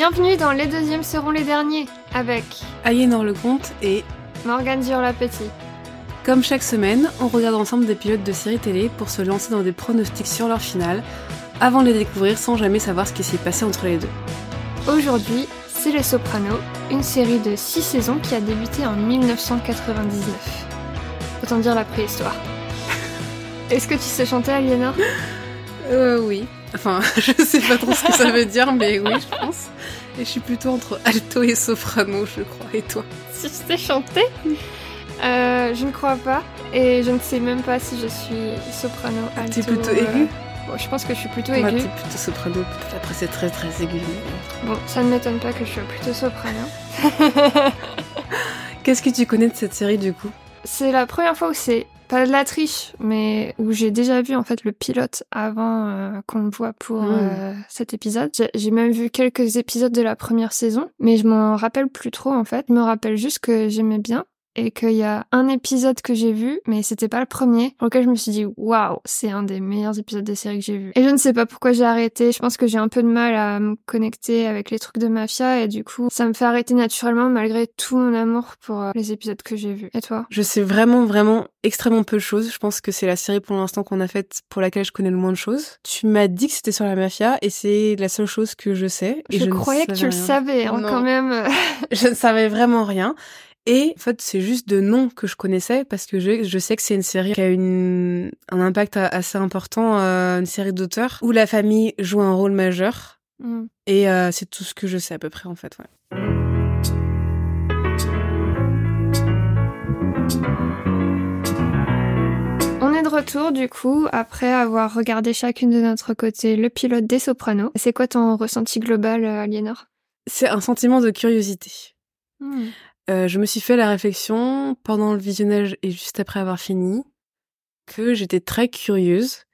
Bienvenue dans Les deuxièmes seront les derniers avec Aliénor le Comte et Morgane Dur-Lapetit. Comme chaque semaine, on regarde ensemble des pilotes de séries télé pour se lancer dans des pronostics sur leur finale avant de les découvrir sans jamais savoir ce qui s'est passé entre les deux. Aujourd'hui, c'est Les Sopranos, une série de 6 saisons qui a débuté en 1999. Autant dire la préhistoire. Est-ce que tu sais chanter, Aliénor Euh, oui. Enfin, je sais pas trop ce que ça veut dire, mais oui, je pense. Et je suis plutôt entre alto et soprano, je crois. Et toi Si je sais chanter euh, Je ne crois pas. Et je ne sais même pas si je suis soprano, alto... T'es plutôt euh, aigu bon, Je pense que je suis plutôt Moi, aiguë. t'es plutôt soprano. peut-être Après, c'est très très aigu. Bon, ça ne m'étonne pas que je sois plutôt soprano. Qu'est-ce que tu connais de cette série du coup? C'est la première fois où c'est pas de la triche, mais où j'ai déjà vu en fait le pilote avant euh, qu'on le voit pour euh, cet épisode. J'ai- J'ai même vu quelques épisodes de la première saison, mais je m'en rappelle plus trop en fait. Je me rappelle juste que j'aimais bien et qu'il y a un épisode que j'ai vu, mais c'était pas le premier, pour lequel je me suis dit waouh, c'est un des meilleurs épisodes de série que j'ai vu. Et je ne sais pas pourquoi j'ai arrêté. Je pense que j'ai un peu de mal à me connecter avec les trucs de mafia et du coup, ça me fait arrêter naturellement malgré tout mon amour pour euh, les épisodes que j'ai vus. Et toi? Je sais vraiment, vraiment extrêmement peu de choses. Je pense que c'est la série pour l'instant qu'on a faite pour laquelle je connais le moins de choses. Tu m'as dit que c'était sur la mafia et c'est la seule chose que je sais. Et Je, croyais que tu le savais hein, quand même. Je ne savais vraiment rien. Et en fait, c'est juste de noms que je connaissais parce que je, je sais que c'est une série qui a une, un impact assez important, euh, une série d'auteurs où la famille joue un rôle majeur. Mm. Et euh, c'est tout ce que je sais à peu près en fait. Ouais. On est de retour du coup après avoir regardé chacune de notre côté le pilote des Sopranos. C'est quoi ton ressenti global, euh, Aliénor? C'est un sentiment de curiosité. Hmm. Euh, je me suis fait la réflexion pendant le visionnage et juste après avoir fini que j'étais très curieuse.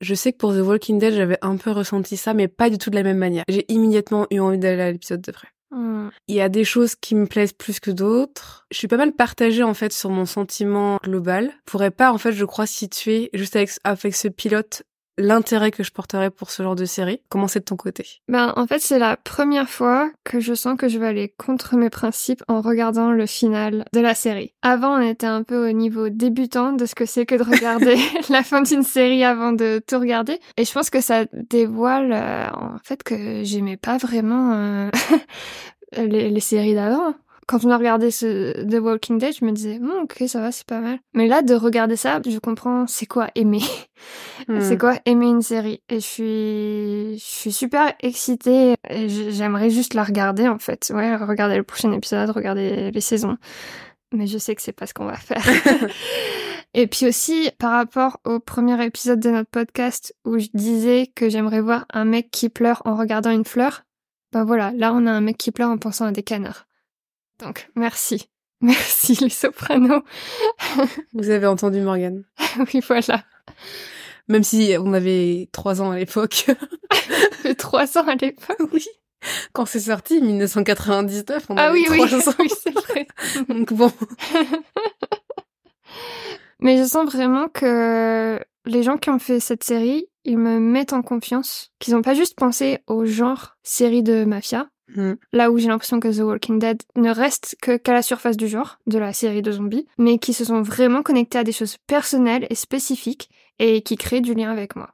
Je sais que pour The Walking Dead, j'avais un peu ressenti ça, mais pas du tout de la même manière. J'ai immédiatement eu envie d'aller à l'épisode de vrai. Hmm. Il y a des choses qui me plaisent plus que d'autres. Je suis pas mal partagée en fait sur mon sentiment global. Je pourrais pas en fait, je crois, situer juste avec, avec ce pilote l'intérêt que je porterais pour ce genre de série. Comment c'est de ton côté? Ben, en fait, c'est la première fois que je sens que je vais aller contre mes principes en regardant le final de la série. Avant, on était un peu au niveau débutant de ce que c'est que de regarder la fin d'une série avant de tout regarder. Et je pense que ça dévoile, euh, en fait, que j'aimais pas vraiment euh, les, les séries d'avant. Quand on a regardé ce The Walking Dead, je me disais, Hum, ok, ça va, c'est pas mal. Mais là, de regarder ça, je comprends c'est quoi aimer? Hmm. C'est quoi aimer une série? Et je suis, je suis super excitée. Et j'aimerais juste la regarder en fait. Ouais, regarder le prochain épisode, regarder les saisons. Mais je sais que c'est pas ce qu'on va faire. Et puis aussi, par rapport au premier épisode de notre podcast où je disais que j'aimerais voir un mec qui pleure en regardant une fleur, ben voilà, là on a un mec qui pleure en pensant à des canards. Donc merci. Merci les sopranos. Vous avez entendu Morgane oui, voilà. Même si on avait trois ans à l'époque. Trois ans à l'époque. oui. Quand c'est sorti, 1999, on Ah avait oui, oui, trois ans. oui, c'est vrai. Donc bon, Mais je sens vraiment que les gens qui ont fait cette série, ils me mettent en confiance, qu'ils n'ont pas juste pensé au genre série de mafia, Hmm. là où j'ai l'impression que The Walking Dead ne reste que qu'à la surface du genre, de la série de zombies, mais qui se sont vraiment connectés à des choses personnelles et spécifiques et qui créent du lien avec moi.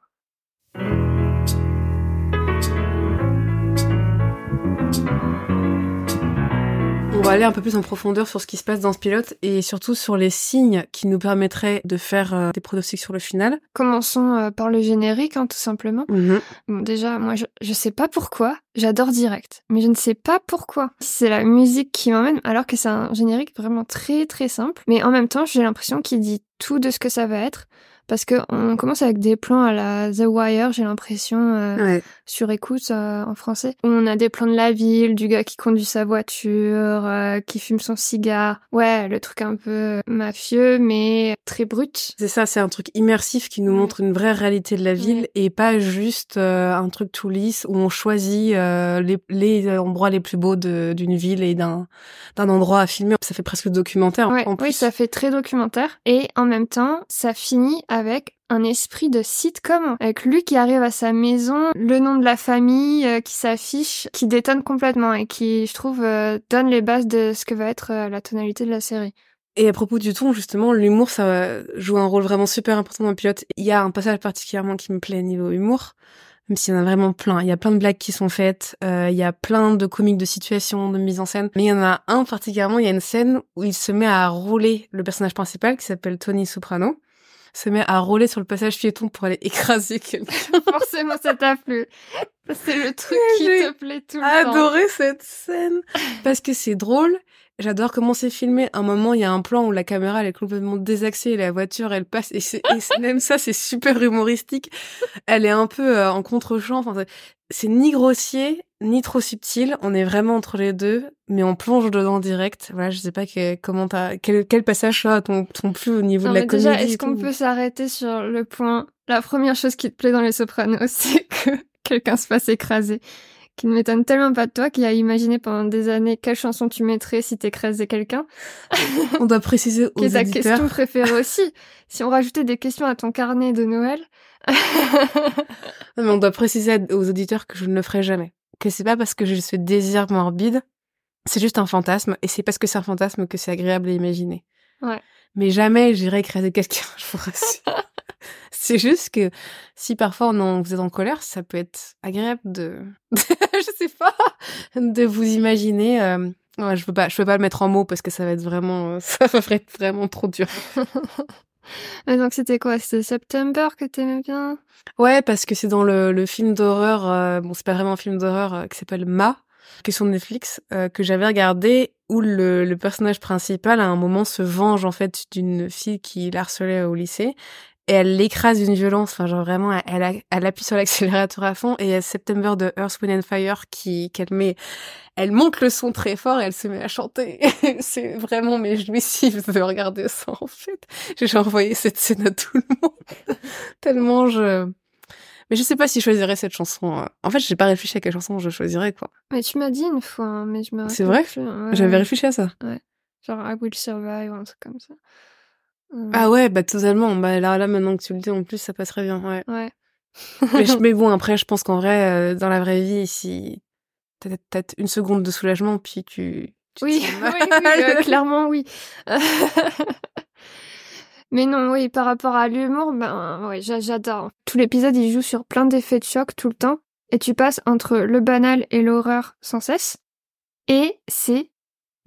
Va aller un peu plus en profondeur sur ce qui se passe dans ce pilote et surtout sur les signes qui nous permettraient de faire euh, des pronostics sur le final. Commençons euh, par le générique, hein, tout simplement. Bon, déjà, moi, je, je sais pas pourquoi. J'adore Direct, mais je ne sais pas pourquoi. C'est la musique qui m'emmène, alors que c'est un générique vraiment très très simple. Mais en même temps, j'ai l'impression qu'il dit tout de ce que ça va être. Parce que on commence avec des plans à la The Wire, j'ai l'impression, euh, Ouais. sur écoute euh, en français. On a des plans de la ville, du gars qui conduit sa voiture, euh, qui fume son cigare. Ouais, le truc un peu mafieux, mais très brut. C'est ça, c'est un truc immersif qui nous montre une vraie réalité de la ville Ouais. et pas juste euh, un truc tout lisse où on choisit euh, les, les endroits les plus beaux d'une ville et d'un d'un endroit à filmer. Ça fait presque documentaire Ouais, en oui, plus. ça fait très documentaire. Et en même temps, ça finit avec un esprit de sitcom, avec lui qui arrive à sa maison, le nom de la famille euh, qui s'affiche, qui détonne complètement et qui, je trouve, euh, donne les bases de ce que va être euh, la tonalité de la série. Et à propos du ton, justement, l'humour, ça joue un rôle vraiment super important dans le pilote. Il y a un passage particulièrement qui me plaît niveau humour, même s'il y en a vraiment plein. Il y a plein de blagues qui sont faites, il y a plein de comiques de situation, de mise en scène. Mais il y en a un particulièrement, il y a une scène où il se met à rouler le personnage principal qui s'appelle Tony Soprano se met à rouler sur le passage piéton pour aller écraser quelqu'un. Forcément, ça t'a plu. C'est le truc qui te plaît tout le temps. adoré cette scène parce que c'est drôle. J'adore comment c'est filmé. À un moment, il y a un plan où la caméra elle est complètement désaxée et la voiture elle passe et, même ça c'est super humoristique. Elle est un peu euh, en contre-champ. Enfin, c'est ni grossier ni trop subtil. On est vraiment entre les deux, mais on plonge dedans direct. Voilà, je sais pas que, comment t'as quel, quel passage ça ton, ton plus au niveau de la comédie. Déjà, est-ce qu'on peut s'arrêter sur le point? La première chose qui te plaît dans Les Sopranos, c'est que quelqu'un se fasse écraser. Qui ne m'étonne tellement pas de toi, qui a imaginé pendant des années quelle chanson tu mettrais si t'écrasais quelqu'un. on doit préciser aux Qui est ta question préférée aussi. Si on rajoutait des questions à ton carnet de Noël. non, mais on doit préciser aux auditeurs que je ne le ferai jamais que c'est pas parce que j'ai ce désir morbide, c'est juste un fantasme, et c'est parce que c'est un fantasme que c'est agréable à imaginer. Ouais. Mais jamais j'irai écraser quelqu'un, je vous rassure. c'est juste que si parfois on vous êtes en colère, ça peut être agréable de, je sais pas, de vous imaginer. Euh... Ouais, je peux pas, je peux pas le mettre en mots parce que ça va être vraiment, ça va être vraiment trop dur. Donc c'était quoi? C'était September que t'aimais bien? Ouais, parce que c'est dans le, le film d'horreur, euh, bon c'est pas vraiment un film d'horreur, euh, qui s'appelle Ma, qui est sur Netflix, euh, que j'avais regardé, où le, le personnage principal à un moment se venge en fait d'une fille qui l'harcelait au lycée, et elle l'écrase d'une violence, enfin genre vraiment, elle, elle, appuie sur l'accélérateur à fond, et il y a September de Earth, Wind and Fire qui qu'elle met, elle monte le son très fort et elle se met à chanter. c'est vraiment mais jouissif de regarder ça en fait. J'ai envoyé cette scène à tout le monde tellement je. Mais je sais pas si je choisirais cette chanson. En fait, j'ai pas réfléchi à quelle chanson je choisirais quoi. Mais tu m'as dit une fois, hein, mais je me. C'est vrai? J'avais réfléchi à ça. Ouais. Genre I Will Survive ou un truc comme ça. Ah ouais, bah totalement. Bah là, là, maintenant que tu le dis, en plus, ça passerait bien. Ouais. Ouais. mais, bon, après, je pense qu'en vrai, euh, dans la vraie vie, si t'as peut-être une seconde de soulagement, puis tu. oui, oui, oui euh, clairement, oui. mais non, oui, par rapport à l'humour, ben ouais, j'adore. Tout l'épisode, il joue sur plein d'effets de choc tout le temps, et tu passes entre le banal et l'horreur sans cesse. Et c'est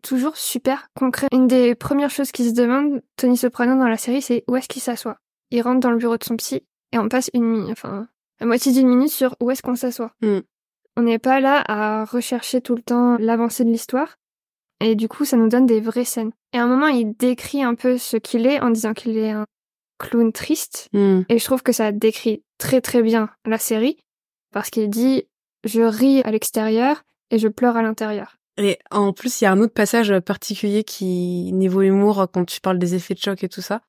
toujours super concret. Une des premières choses qui se demande, Tony Soprano dans la série, c'est où est-ce qu'il s'assoit? Il rentre dans le bureau de son psy et on passe une minute, enfin, la moitié d'une minute sur où est-ce qu'on s'assoit. Mm. On n'est pas là à rechercher tout le temps l'avancée de l'histoire. Et du coup, ça nous donne des vraies scènes. Et à un moment, il décrit un peu ce qu'il est en disant qu'il est un clown triste. Mm. Et je trouve que ça décrit très très bien la série. Parce qu'il dit, je ris à l'extérieur et je pleure à l'intérieur. Et en plus, il y a un autre passage particulier qui, niveau humour, quand tu parles des effets de choc et tout ça.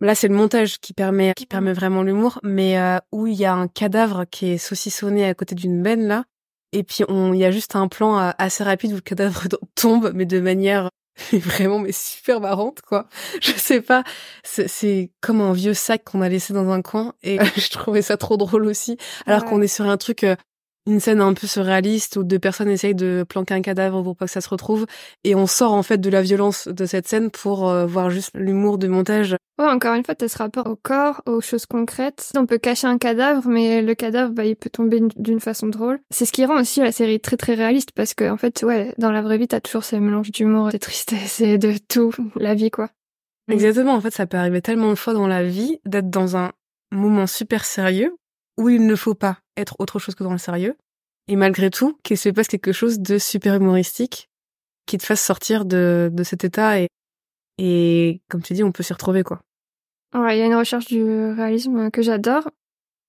Là, c'est le montage qui permet, qui permet vraiment l'humour, mais euh, où il y a un cadavre qui est saucissonné à côté d'une benne là, et puis il y a juste un plan euh, assez rapide où le cadavre tombe, mais de manière vraiment mais super marrante quoi. Je sais pas, c'est comme un vieux sac qu'on a laissé dans un coin, et je trouvais ça trop drôle aussi, alors qu'on est sur un truc euh, une scène un peu surréaliste où deux personnes essayent de planquer un cadavre pour pas que ça se retrouve et on sort en fait de la violence de cette scène pour euh, voir juste l'humour du montage. Ouais, encore une fois, t'as ce rapport au corps, aux choses concrètes. On peut cacher un cadavre, mais le cadavre, bah, il peut tomber d'une façon drôle. C'est ce qui rend aussi la série très très réaliste parce que en fait, ouais, dans la vraie vie, t'as toujours ce mélange d'humour, de tristesse et de tout, la vie quoi. Exactement, en fait, ça peut arriver tellement de fois dans la vie d'être dans un moment super sérieux où il ne faut pas être autre chose que dans le sérieux. Et malgré tout, qu'il se passe quelque chose de super humoristique qui te fasse sortir de, de cet état et, et comme tu dis, on peut s'y retrouver, quoi. Ouais, il y a une recherche du réalisme que j'adore.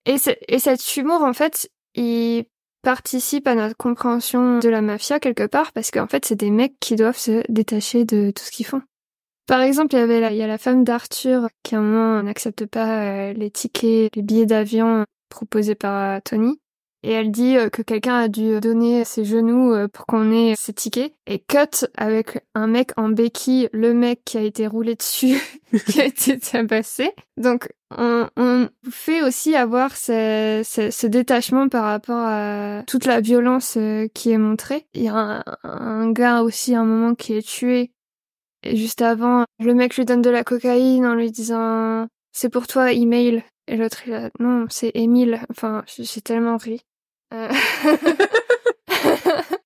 Et, et cet humour, en fait, il participe à notre compréhension de la mafia quelque part parce qu'en fait, c'est des mecs qui doivent se détacher de tout ce qu'ils font. Par exemple, il y avait la, il y a la femme d'Arthur qui à un moment n'accepte pas euh, les tickets, les billets d'avion proposés par Tony. et elle dit euh, que quelqu'un a dû donner ses genoux euh, pour qu'on ait ses tickets. Et cut avec un mec en béquille, le mec qui a été roulé dessus, qui a été tabassé. Donc on, fait aussi avoir ce, ce, détachement par rapport à toute la violence euh, qui est montrée. Il y a un, un gars aussi à un moment qui est tué. Et juste avant, le mec lui donne de la cocaïne en lui disant c'est pour toi, email. Et l'autre, il a, non, c'est Émile. Enfin, j'ai tellement ri. Euh...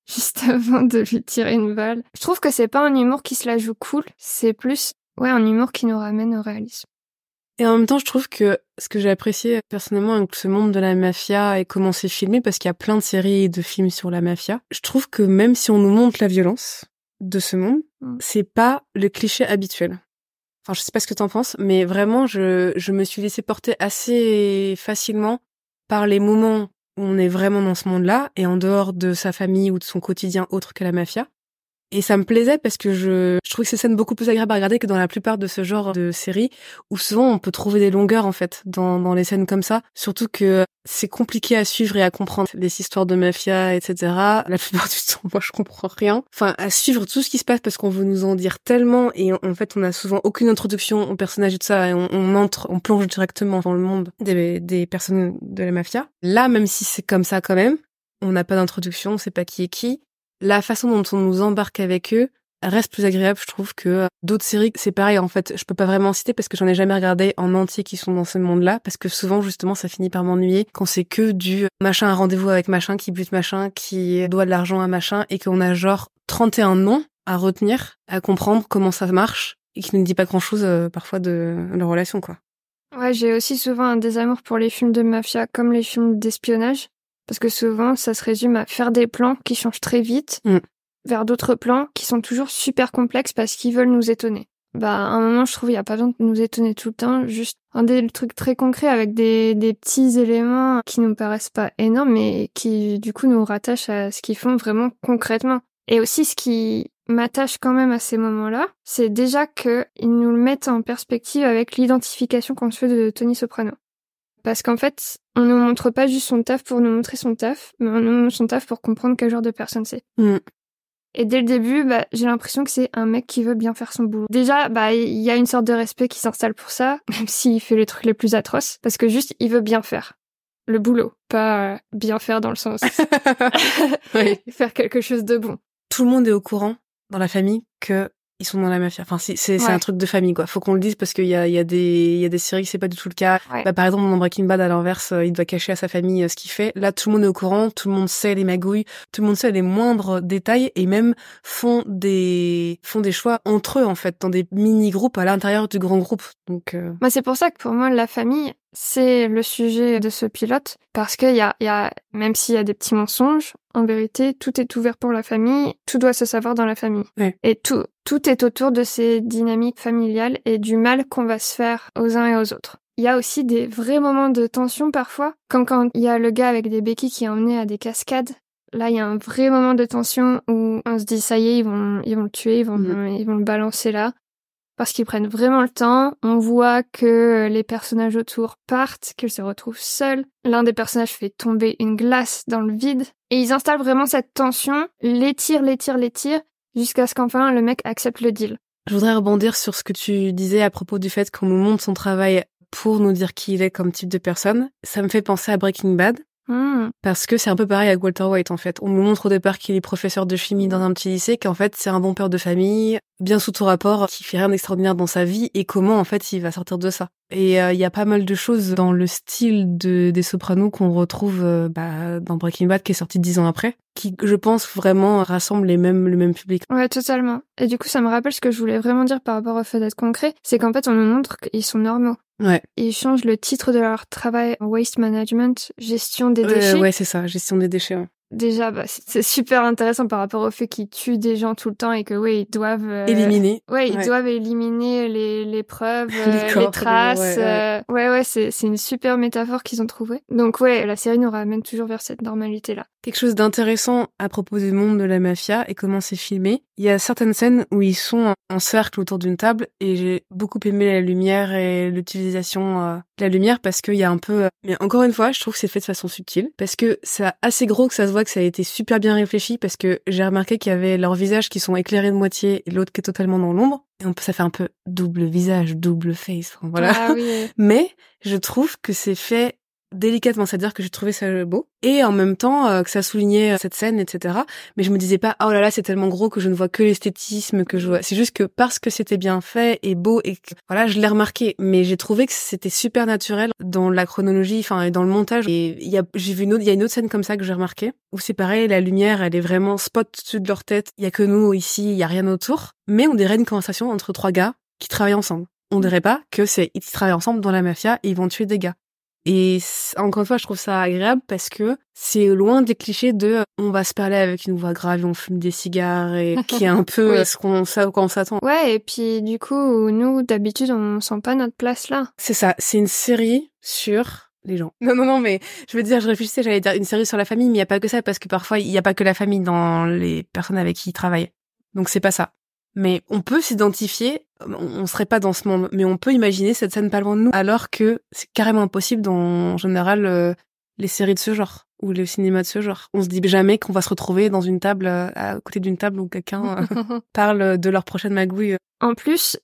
Juste avant de lui tirer une balle. Je trouve que c'est pas un humour qui se la joue cool. C'est plus, ouais, un humour qui nous ramène au réalisme. Et en même temps, je trouve que ce que j'ai apprécié personnellement avec ce monde de la mafia et comment c'est filmé, parce qu'il y a plein de séries et de films sur la mafia, je trouve que même si on nous montre la violence de ce monde, mm. c'est pas le cliché habituel. Enfin, je sais pas ce que t'en penses, mais vraiment, je, je me suis laissée porter assez facilement par les moments où on est vraiment dans ce monde-là et en dehors de sa famille ou de son quotidien autre que la mafia. Et ça me plaisait parce que je, je trouve que ces scènes beaucoup plus agréables à regarder que dans la plupart de ce genre de séries où souvent on peut trouver des longueurs en fait dans, dans les scènes comme ça. Surtout que c'est compliqué à suivre et à comprendre les histoires de mafia, etc. La plupart du temps, moi je comprends rien. Enfin, à suivre tout ce qui se passe parce qu'on veut nous en dire tellement et en fait on a souvent aucune introduction au personnage et tout ça et on, entre, on plonge directement dans le monde des, des personnes de la mafia. Là, même si c'est comme ça quand même, on n'a pas d'introduction, on sait pas qui est qui la façon dont on nous embarque avec eux reste plus agréable, je trouve, que euh, d'autres séries. C'est pareil, en fait, je peux pas vraiment citer parce que j'en ai jamais regardé en entier qui sont dans ce monde-là, parce que souvent, justement, ça finit par m'ennuyer quand c'est que du machin à rendez-vous avec machin, qui bute machin, qui doit de l'argent à machin, et qu'on a genre 31 noms à retenir, à comprendre comment ça marche, et qui ne dit pas grand-chose euh, parfois de leur relation, quoi. Ouais, j'ai aussi souvent un désamour pour les films de mafia comme les films d'espionnage. Parce que souvent, ça se résume à faire des plans qui changent très vite mm. Vers d'autres plans qui sont toujours super complexes parce qu'ils veulent nous étonner. Bah, à un moment, je trouve, il n'y a pas besoin de nous étonner tout le temps. Juste un des trucs très concrets avec des, des petits éléments qui nous paraissent pas énormes, mais qui, du coup, nous rattachent à ce qu'ils font vraiment concrètement. Et aussi, ce qui m'attache quand même à ces moments-là, c'est déjà qu'ils nous le mettent en perspective avec l'identification qu'on se fait de Tony Soprano. Parce qu'en fait, on ne montre pas juste son taf pour nous montrer son taf, mais on nous montre son taf pour comprendre quel genre de personne c'est. Mm. Et dès le début, bah, j'ai l'impression que c'est un mec qui veut bien faire son boulot. Déjà, bah, il y a une sorte de respect qui s'installe pour ça, même s'il fait les trucs les plus atroces, parce que juste, il veut bien faire le boulot, pas euh, bien faire dans le sens faire quelque chose de bon. Tout le monde est au courant dans la famille que ils sont dans la mafia. Enfin, c'est c'est un truc de famille quoi. Faut qu'on le dise parce qu'il y a il y a des il y a des séries c'est pas du tout le cas. Bah, par exemple dans Breaking Bad à l'inverse, euh, il doit cacher à sa famille euh, ce qu'il fait. Là, tout le monde est au courant, tout le monde sait les magouilles, tout le monde sait les moindres détails et même font des font des choix entre eux en fait dans des mini groupes à l'intérieur du grand groupe. Donc euh... bah, c'est pour ça que pour moi la famille c'est le sujet de ce pilote parce qu'il y a, y a, même s'il y a des petits mensonges, en vérité, tout est ouvert pour la famille, tout doit se savoir dans la famille. Et tout, tout est autour de ces dynamiques familiales et du mal qu'on va se faire aux uns et aux autres. Il y a aussi des vrais moments de tension parfois, comme quand il y a le gars avec des béquilles qui est emmené à des cascades. Là, il y a un vrai moment de tension où on se dit ça y est, ils vont, ils vont le tuer, ils vont, mm. ils vont le balancer là parce qu'ils prennent vraiment le temps. On voit que les personnages autour partent, qu'ils se retrouvent seuls. L'un des personnages fait tomber une glace dans le vide. Et ils installent vraiment cette tension, les tirent, les tirent, les tirent, jusqu'à ce qu'enfin le mec accepte le deal. Je voudrais rebondir sur ce que tu disais à propos du fait qu'on nous montre son travail pour nous dire qui il est comme type de personne. Ça me fait penser à Breaking Bad. Hmm. Parce que c'est un peu pareil avec Walter White en fait. On nous montre au départ qu'il est professeur de chimie dans un petit lycée, qu'en fait c'est un bon père de famille, bien sous tout rapport, qui fait rien d'extraordinaire dans sa vie et comment en fait il va sortir de ça. Et euh, il y a pas mal de choses dans le style de des Sopranos qu'on retrouve euh, bah, dans Breaking Bad qui est sorti dix ans après, qui je pense vraiment rassemble les mêmes le même public. Ouais, totalement. Et du coup, ça me rappelle ce que je voulais vraiment dire par rapport au fait d'être concret, c'est qu'en fait on nous montre qu'ils sont normaux. Ouais. Ils changent le titre de leur travail en waste management, gestion des déchets. ouais, c'est ça, gestion des déchets. Déjà, bah, c'est super intéressant par rapport au fait qu'ils tuent des gens tout le temps et que, oui, ils doivent... Euh, éliminer. Ouais, ils doivent éliminer les, les preuves, les, les traces. ouais, ouais, ouais c'est une super métaphore qu'ils ont trouvée. Donc, ouais, la série nous ramène toujours vers cette normalité-là. Quelque chose d'intéressant à propos du monde de la mafia et comment c'est filmé. Il y a certaines scènes où ils sont en cercle autour d'une table et j'ai beaucoup aimé la lumière et l'utilisation euh, de la lumière parce qu'il y a un peu... Euh, mais encore une fois, je trouve que c'est fait de façon subtile parce que c'est assez gros que ça se voit que ça a été super bien réfléchi parce que j'ai remarqué qu'il y avait leurs visages qui sont éclairés de moitié et l'autre qui est totalement dans l'ombre. Et on ça fait un peu double visage, double face. voilà. Ah, oui. Mais je trouve que c'est fait délicatement, c'est-à-dire que j'ai trouvé ça beau et en même temps euh, que ça soulignait euh, cette scène, etc. Mais je me disais pas oh là là c'est tellement gros que je ne vois que l'esthétisme que je vois. C'est juste que parce que c'était bien fait et beau et que, voilà je l'ai remarqué, mais j'ai trouvé que c'était super naturel dans la chronologie, enfin et dans le montage. Et il y a j'ai vu une autre il y a une autre scène comme ça que j'ai remarqué où c'est pareil la lumière elle est vraiment spot dessus de leur tête. Il y a que nous ici, il y a rien autour, mais on dirait une conversation entre trois gars qui travaillent ensemble. On dirait pas que c'est ils travaillent ensemble dans la mafia et ils vont tuer des gars. Et encore une fois, je trouve ça agréable parce que c'est loin des clichés de on va se parler avec une voix grave, on fume des cigares et qui est un peu ce qu'on s'attend. Ouais, et puis du coup, nous d'habitude, on sent pas notre place là. C'est ça, c'est une série sur les gens. Non, non, non, mais je veux dire, je réfléchissais, j'allais dire une série sur la famille, mais il n'y a pas que ça, parce que parfois, il n'y a pas que la famille dans les personnes avec qui ils travaillent. Donc c'est pas ça. Mais on peut s'identifier, on serait pas dans ce monde, mais on peut imaginer cette scène pas loin de nous, alors que c'est carrément impossible dans, en général, euh, les séries de ce genre ou le cinéma de ce genre. On se dit jamais qu'on va se retrouver dans une table, euh, à côté d'une table où quelqu'un euh, parle de leur prochaine magouille. En plus,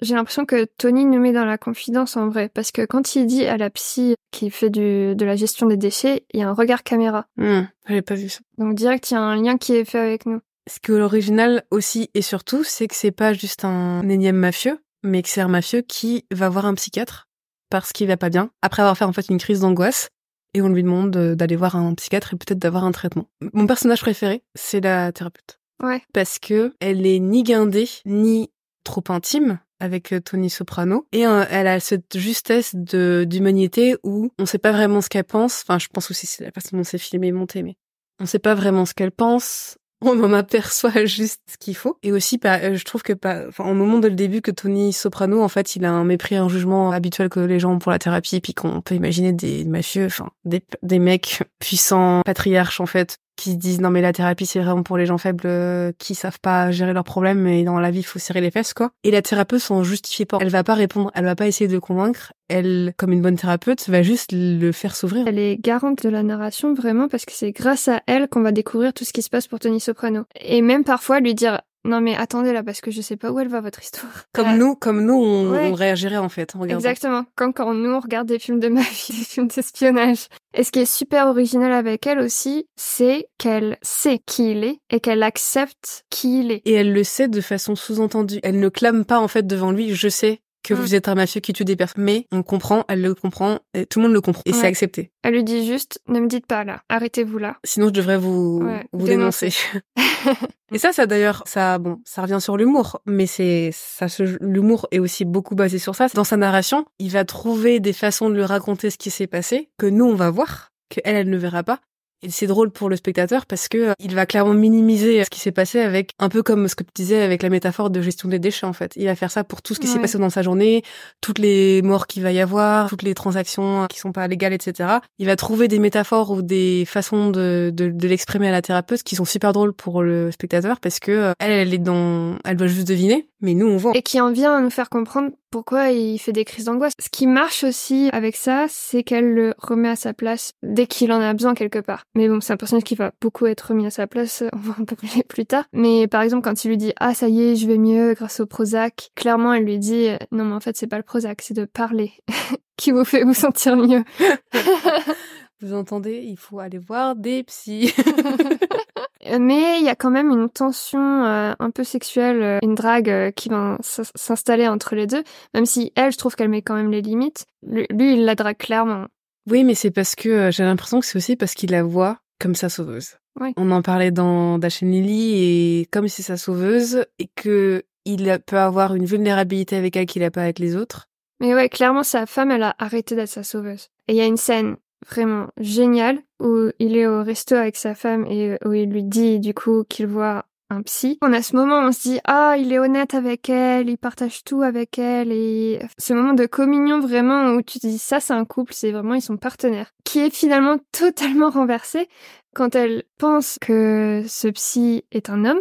j'ai l'impression que Tony nous met dans la confidence en vrai, parce que quand il dit à la psy qui fait du, de la gestion des déchets, il y a un regard caméra. Mmh, J'avais pas vu ça. Donc direct, il y a un lien qui est fait avec nous. Ce que l'original aussi et surtout, c'est que c'est pas juste un énième mafieux, mais que c'est un mafieux qui va voir un psychiatre parce qu'il va pas bien, après avoir fait en fait une crise d'angoisse, et on lui demande d'aller voir un psychiatre et peut-être d'avoir un traitement. Mon personnage préféré, c'est la thérapeute. Ouais. Parce que elle est ni guindée, ni trop intime avec euh, Tony Soprano et euh, elle a cette justesse de d'humanité où on sait pas vraiment ce qu'elle pense. Enfin, je pense aussi c'est la façon dont c'est filmé et monté, mais on sait pas vraiment ce qu'elle pense on en aperçoit juste ce qu'il faut. Et aussi, bah, euh, je trouve que, enfin, au moment de le début que Tony Soprano, en fait, il a un mépris, un jugement habituel que les gens ont pour la thérapie, puis qu'on peut imaginer des mafieux, enfin, des, des mecs puissants, patriarches, en fait, qui se disent non mais la thérapie c'est vraiment pour les gens faibles euh, qui savent pas gérer leurs problèmes et dans la vie il faut serrer les fesses quoi. Et la thérapeute s'en justifie pas. Elle va pas répondre, elle va pas essayer de convaincre. Elle, comme une bonne thérapeute, va juste le faire s'ouvrir. Elle est garante de la narration vraiment parce que c'est grâce à elle qu'on va découvrir tout ce qui se passe pour Tony Soprano. Et même parfois lui dire non mais attendez là parce que je sais pas où elle va votre histoire. Comme nous, comme nous on, réagirait en fait. En Exactement, comme quand nous on regarde des films de mafia, des films d'espionnage. Et ce qui est super original avec elle aussi, c'est qu'elle sait qui il est et qu'elle accepte qui il est. Et elle le sait de façon sous-entendue. Elle ne clame pas en fait devant lui, je sais que vous mm. êtes un mafieux qui tue des personnes. Mais on comprend, elle le comprend, et tout le monde le comprend. Et c'est accepté. Elle lui dit juste, ne me dites pas là, arrêtez-vous là. Sinon, je devrais vous, vous dénoncer. et ça, ça d'ailleurs, ça, bon, ça revient sur l'humour, mais c'est, ça, l'humour est aussi beaucoup basé sur ça. Dans sa narration, il va trouver des façons de lui raconter ce qui s'est passé, que nous, on va voir, que elle, elle ne verra pas. Et c'est drôle pour le spectateur parce que euh, il va clairement minimiser ce qui s'est passé avec un peu comme ce que tu disais avec la métaphore de gestion des déchets en fait. Il va faire ça pour tout ce qui s'est passé dans sa journée, toutes les morts qu'il va y avoir, toutes les transactions qui sont pas légales, etc. Il va trouver des métaphores ou des façons de, de, de l'exprimer à la thérapeute qui sont super drôles pour le spectateur parce que euh, elle, elle est dans, elle doit juste deviner, mais nous on voit. Et qui en vient à nous faire comprendre pourquoi il fait des crises d'angoisse. Ce qui marche aussi avec ça, c'est qu'elle le remet à sa place dès qu'il en a besoin quelque part. Mais bon, c'est un personnage qui va beaucoup être remis à sa place, on va en parler plus tard. Mais par exemple, quand il lui dit Ah, ça y est, je vais mieux grâce au Prozac, clairement, elle lui dit Non, mais en fait, c'est pas le Prozac, c'est de parler qui vous fait vous sentir mieux. vous entendez, il faut aller voir des psys. Mais il y a quand même une tension euh, un peu sexuelle, euh, une drague euh, qui va s'installer entre les deux, même si elle, je trouve qu'elle met quand même les limites. Lui, il la drague clairement. Oui, mais c'est parce que j'ai l'impression que c'est aussi parce qu'il la voit comme sa sauveuse. On en parlait dans Dashen Lily et comme c'est sa sauveuse et que il peut avoir une vulnérabilité avec elle qu'il n'a pas avec les autres. Mais ouais, clairement, sa femme, elle a arrêté d'être sa sauveuse. Et il y a une scène vraiment génial où il est au resto avec sa femme et où il lui dit du coup qu'il voit un psy. On a ce moment on se dit ah il est honnête avec elle, il partage tout avec elle et ce moment de communion vraiment où tu dis ça c'est un couple, c'est vraiment ils sont partenaires, qui est finalement totalement renversé quand elle pense que ce psy est un homme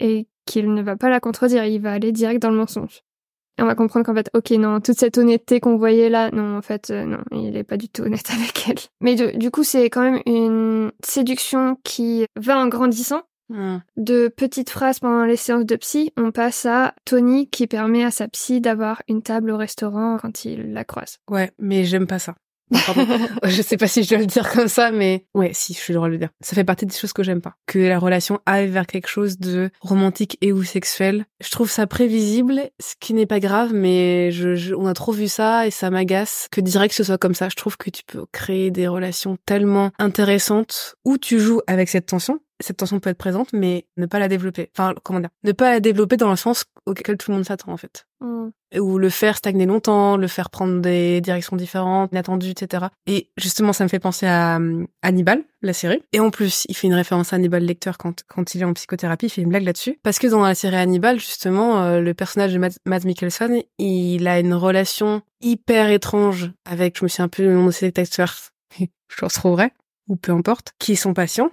et qu'il ne va pas la contredire, il va aller direct dans le mensonge. Et on va comprendre qu'en fait, ok, non, toute cette honnêteté qu'on voyait là, non, en fait, euh, non, il est pas du tout honnête avec elle. Mais du coup, c'est quand même une séduction qui va en grandissant. Hmm. De petites phrases pendant les séances de psy, on passe à Tony qui permet à sa psy d'avoir une table au restaurant quand il la croise. Ouais, mais j'aime pas ça. Pardon. je sais pas si je dois le dire comme ça, mais ouais, si, je suis le droit de le dire. Ça fait partie des choses que j'aime pas. Que la relation aille vers quelque chose de romantique et ou sexuel. Je trouve ça prévisible, ce qui n'est pas grave, mais je, on a trop vu ça et ça m'agace que direct ce soit comme ça. Je trouve que tu peux créer des relations tellement intéressantes où tu joues avec cette tension cette tension peut être présente, mais ne pas la développer. Enfin, comment dire? Ne pas la développer dans le sens auquel tout le monde s'attend, en fait. Mm. Ou le faire stagner longtemps, le faire prendre des directions différentes, inattendues, etc. Et justement, ça me fait penser à euh, Hannibal, la série. Et en plus, il fait une référence à Hannibal Lecter quand, quand il est en psychothérapie, il fait une blague là-dessus. Parce que dans la série Hannibal, justement, euh, le personnage de Matt, Mikkelsen, il a une relation hyper étrange avec, je me souviens un peu le nom de cet acteur, je le retrouverai, ou peu importe, qui est son patient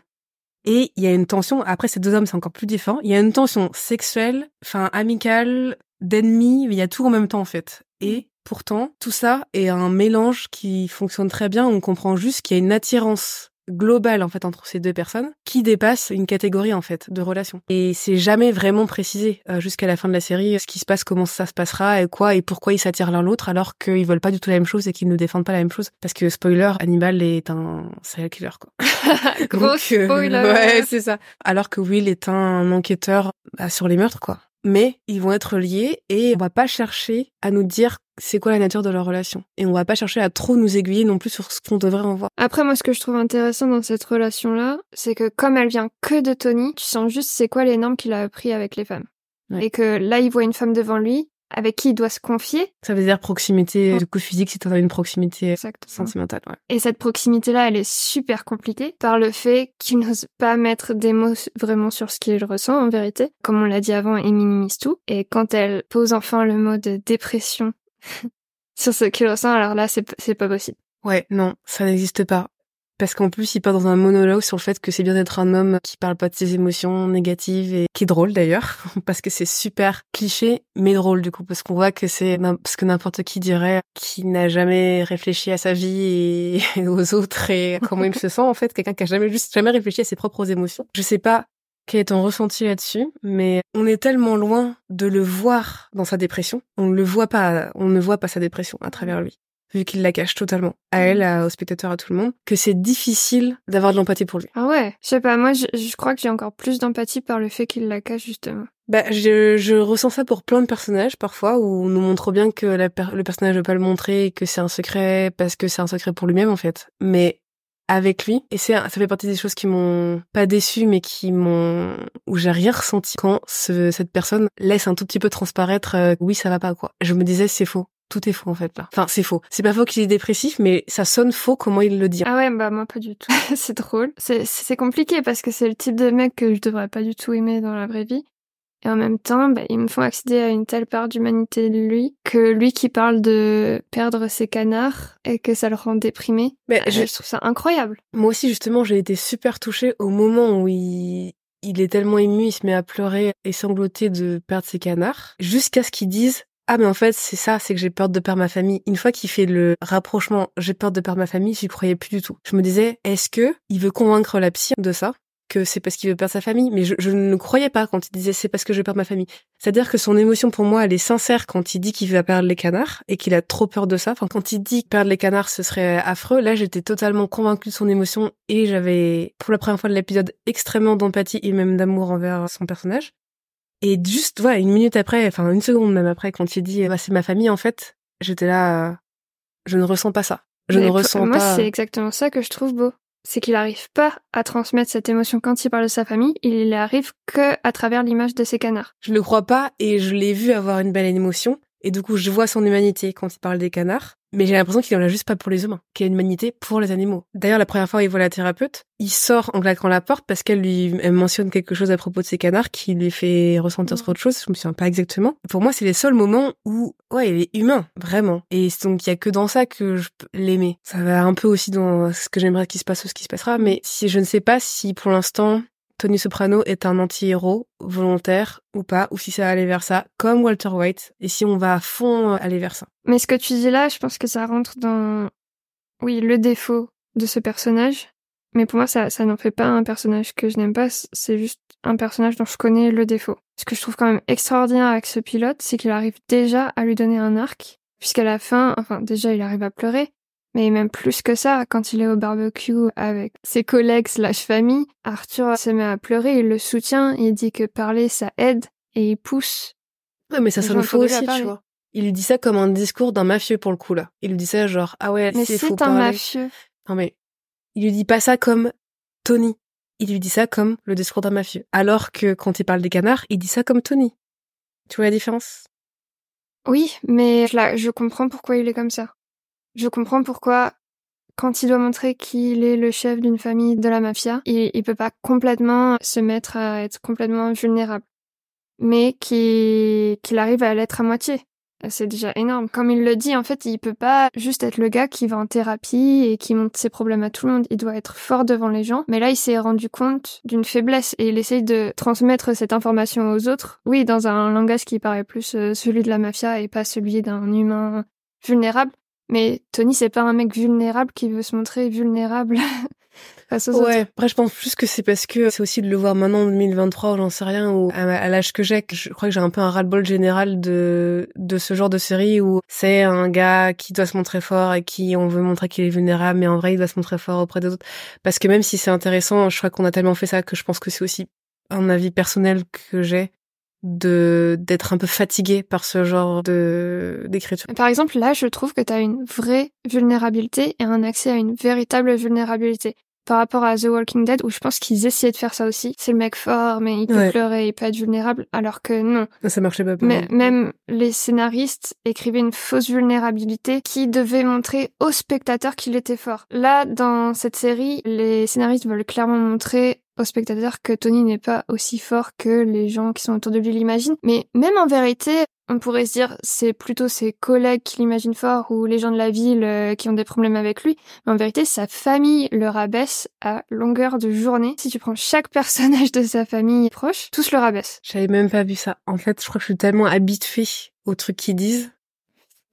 et il y a une tension, après ces deux hommes c'est encore plus différent, il y a une tension sexuelle, enfin amicale, d'ennemis, il y a tout en même temps en fait. Et pourtant, tout ça est un mélange qui fonctionne très bien, on comprend juste qu'il y a une attirance globale en fait entre ces deux personnes qui dépasse une catégorie en fait de relation et c'est jamais vraiment précisé euh, jusqu'à la fin de la série ce qui se passe comment ça se passera et quoi et pourquoi ils s'attirent l'un l'autre alors qu'ils veulent pas du tout la même chose et qu'ils ne défendent pas la même chose. Parce que spoiler Hannibal est un serial killer quoi. Gros euh, spoiler. ouais c'est ça. Alors que Will est un enquêteur bah, sur les meurtres quoi mais ils vont être liés et on va pas chercher à nous dire c'est quoi la nature de leur relation. Et on va pas chercher à trop nous aiguiller non plus sur ce qu'on devrait en voir. Après, moi, ce que je trouve intéressant dans cette relation-là, c'est que comme elle vient que de Tony, tu sens juste c'est quoi les normes qu'il a appris avec les femmes. Et que là, il voit une femme devant lui, avec qui il doit se confier. Ça veut dire proximité du coup physique si as une proximité sentimentale. Ouais. Et cette proximité-là, elle est super compliquée par le fait qu'il n'ose pas mettre des mots vraiment sur ce qu'il ressent en vérité. Comme on l'a dit avant, il minimise tout. Et quand elle pose enfin le mot de dépression sur ce qu'il ressent, alors là, c'est pas possible. Ouais, non, ça n'existe pas. Parce qu'en plus, il part dans un monologue sur le fait que c'est bien d'être un homme qui parle pas de ses émotions négatives et qui est drôle d'ailleurs, parce que c'est super cliché, mais drôle du coup, parce qu'on voit que c'est ce que n'importe qui dirait, qui n'a jamais réfléchi à sa vie et aux autres et comment il se sent en fait, quelqu'un qui a jamais juste jamais réfléchi à ses propres émotions. Je sais pas quel est ton ressenti là-dessus, mais on est tellement loin de le voir dans sa dépression. On ne le voit pas, on ne voit pas sa dépression à travers lui vu qu'il la cache totalement à elle, à, aux spectateurs, à tout le monde, que c'est difficile d'avoir de l'empathie pour lui. Ah ouais, je sais pas, moi je, crois que j'ai encore plus d'empathie par le fait qu'il la cache justement. Bah, je, je ressens ça pour plein de personnages parfois où on nous montre bien que la le personnage veut pas le montrer, que c'est un secret parce que c'est un secret pour lui-même en fait. Mais avec lui et c'est ça fait partie des choses qui m'ont pas déçu mais qui m'ont où j'ai rien ressenti quand ce, cette personne laisse un tout petit peu transparaître euh, oui ça va pas quoi je me disais c'est faux tout est faux en fait là. Enfin, c'est faux. C'est pas faux qu'il est dépressif, mais ça sonne faux comment il le dit. Ah ouais, bah moi pas du tout. c'est drôle. C'est compliqué parce que c'est le type de mec que je devrais pas du tout aimer dans la vraie vie. Et en même temps, bah, ils me font accéder à une telle part d'humanité de lui que lui qui parle de perdre ses canards et que ça le rend déprimé. Mais bah, je... trouve ça incroyable. Moi aussi, justement, j'ai été super touchée au moment où il, il est tellement ému, il se met à pleurer et sangloter de perdre ses canards, jusqu'à ce qu'ils disent ah mais en fait c'est ça, c'est que j'ai peur de perdre ma famille. Une fois qu'il fait le rapprochement, j'ai peur de perdre ma famille, j'y croyais plus du tout. Je me disais, est-ce que il veut convaincre la psy de ça que c'est parce qu'il veut perdre sa famille, mais je, ne croyais pas quand il disait c'est parce que je perdre ma famille. C'est-à-dire que son émotion pour moi, elle est sincère quand il dit qu'il va perdre les canards et qu'il a trop peur de ça. Enfin, quand il dit que perdre les canards ce serait affreux, là j'étais totalement convaincue de son émotion et j'avais pour la première fois de l'épisode extrêmement d'empathie et même d'amour envers son personnage. Et juste, voilà, une minute après, enfin une seconde même après, quand il dit bah, c'est ma famille, en fait, j'étais là, euh, je ne ressens pas ça. Je ne ressens pas. Moi, c'est exactement ça que je trouve beau. C'est qu'il arrive pas à transmettre cette émotion quand il parle de sa famille, il arrive que à travers l'image de ses canards. Je le crois pas et je l'ai vu avoir une belle émotion. Et du coup, je vois son humanité quand il parle des canards. Mais j'ai l'impression qu'il en a juste pas pour les humains, qu'il a une humanité pour les animaux. D'ailleurs, la première fois où il voit la thérapeute, il sort en claquant la porte parce qu'elle lui elle mentionne quelque chose à propos de ses canards qui lui fait ressentir trop autre chose. Je me souviens pas exactement. Pour moi, c'est les seuls moments où, ouais, il est humain, vraiment. Et donc, il y a que dans ça que je peux l'aimer. Ça va un peu aussi dans ce que j'aimerais qu'il se passe ou ce qui se passera, mais si je ne sais pas si pour l'instant Tony Soprano est un anti-héros volontaire ou pas, ou si ça aller vers ça, comme Walter White, et si on va à fond euh, aller vers ça. Mais ce que tu dis là, je pense que ça rentre dans, oui, le défaut de ce personnage. Mais pour moi, ça, ça n'en fait pas un personnage que je n'aime pas, c'est juste un personnage dont je connais le défaut. Ce que je trouve quand même extraordinaire avec ce pilote, c'est qu'il arrive déjà à lui donner un arc, puisqu'à la fin, enfin, déjà, il arrive à pleurer, mais même plus que ça, quand il est au barbecue avec ses collègues slash famille, Arthur se met à pleurer, il le soutient, il dit que parler ça aide et il pousse. Ouais, mais ça, ça le faut aussi, tu vois. Il lui dit ça comme un discours d'un mafieux pour le coup là. Il lui dit ça genre ah ouais, mais c'est un mafieux. Non mais il lui dit pas ça comme Tony. Il lui dit ça comme le discours d'un mafieux. Alors que quand il parle des canards, il dit ça comme Tony. Tu vois la différence? Oui, mais là, je comprends pourquoi il est comme ça. Je comprends pourquoi, quand il doit montrer qu'il est le chef d'une famille de la mafia, il, il peut pas complètement se mettre à être complètement vulnérable. Mais qu'il arrive à l'être à moitié. C'est déjà énorme. Comme il le dit, en fait, il peut pas juste être le gars qui va en thérapie et qui montre ses problèmes à tout le monde. Il doit être fort devant les gens. Mais là, il s'est rendu compte d'une faiblesse et il essaye de transmettre cette information aux autres. Oui, dans un langage qui paraît plus euh, celui de la mafia et pas celui d'un humain vulnérable. Mais Tony, c'est pas un mec vulnérable qui veut se montrer vulnérable face aux ouais. Après, je pense plus que c'est parce que c'est aussi de le voir maintenant en 2023 ou j'en sais rien, ou à, l'âge que j'ai, je crois que j'ai un peu un ras-le-bol général de, de ce genre de série où c'est un gars qui doit se montrer fort et qui, on veut montrer qu'il est vulnérable, mais en vrai, il doit se montrer fort auprès des autres. Parce que même si c'est intéressant, je crois qu'on a tellement fait ça que je pense que c'est aussi un avis personnel que j'ai de d'être un peu fatigué par ce genre de d'écriture. Par exemple, là, je trouve que tu as une vraie vulnérabilité et un accès à une véritable vulnérabilité. Par rapport à The Walking Dead, où je pense qu'ils essayaient de faire ça aussi. C'est le mec fort, mais il peut pleurer, il peut être vulnérable, alors que non. Ça marchait pas. Mais même les scénaristes écrivaient une fausse vulnérabilité qui devait montrer au spectateur qu'il était fort. Là, dans cette série, les scénaristes veulent clairement montrer au spectateur que Tony n'est pas aussi fort que les gens qui sont autour de lui l'imaginent. Mais même en vérité, on pourrait se dire c'est plutôt ses collègues qui l'imaginent fort ou les gens de la ville euh, qui ont des problèmes avec lui. Mais en vérité, sa famille le rabaisse à longueur de journée. Si tu prends chaque personnage de sa famille proche, tous le rabaissent. J'avais même pas vu ça. En fait, je crois que je suis tellement habituée aux trucs qu'ils disent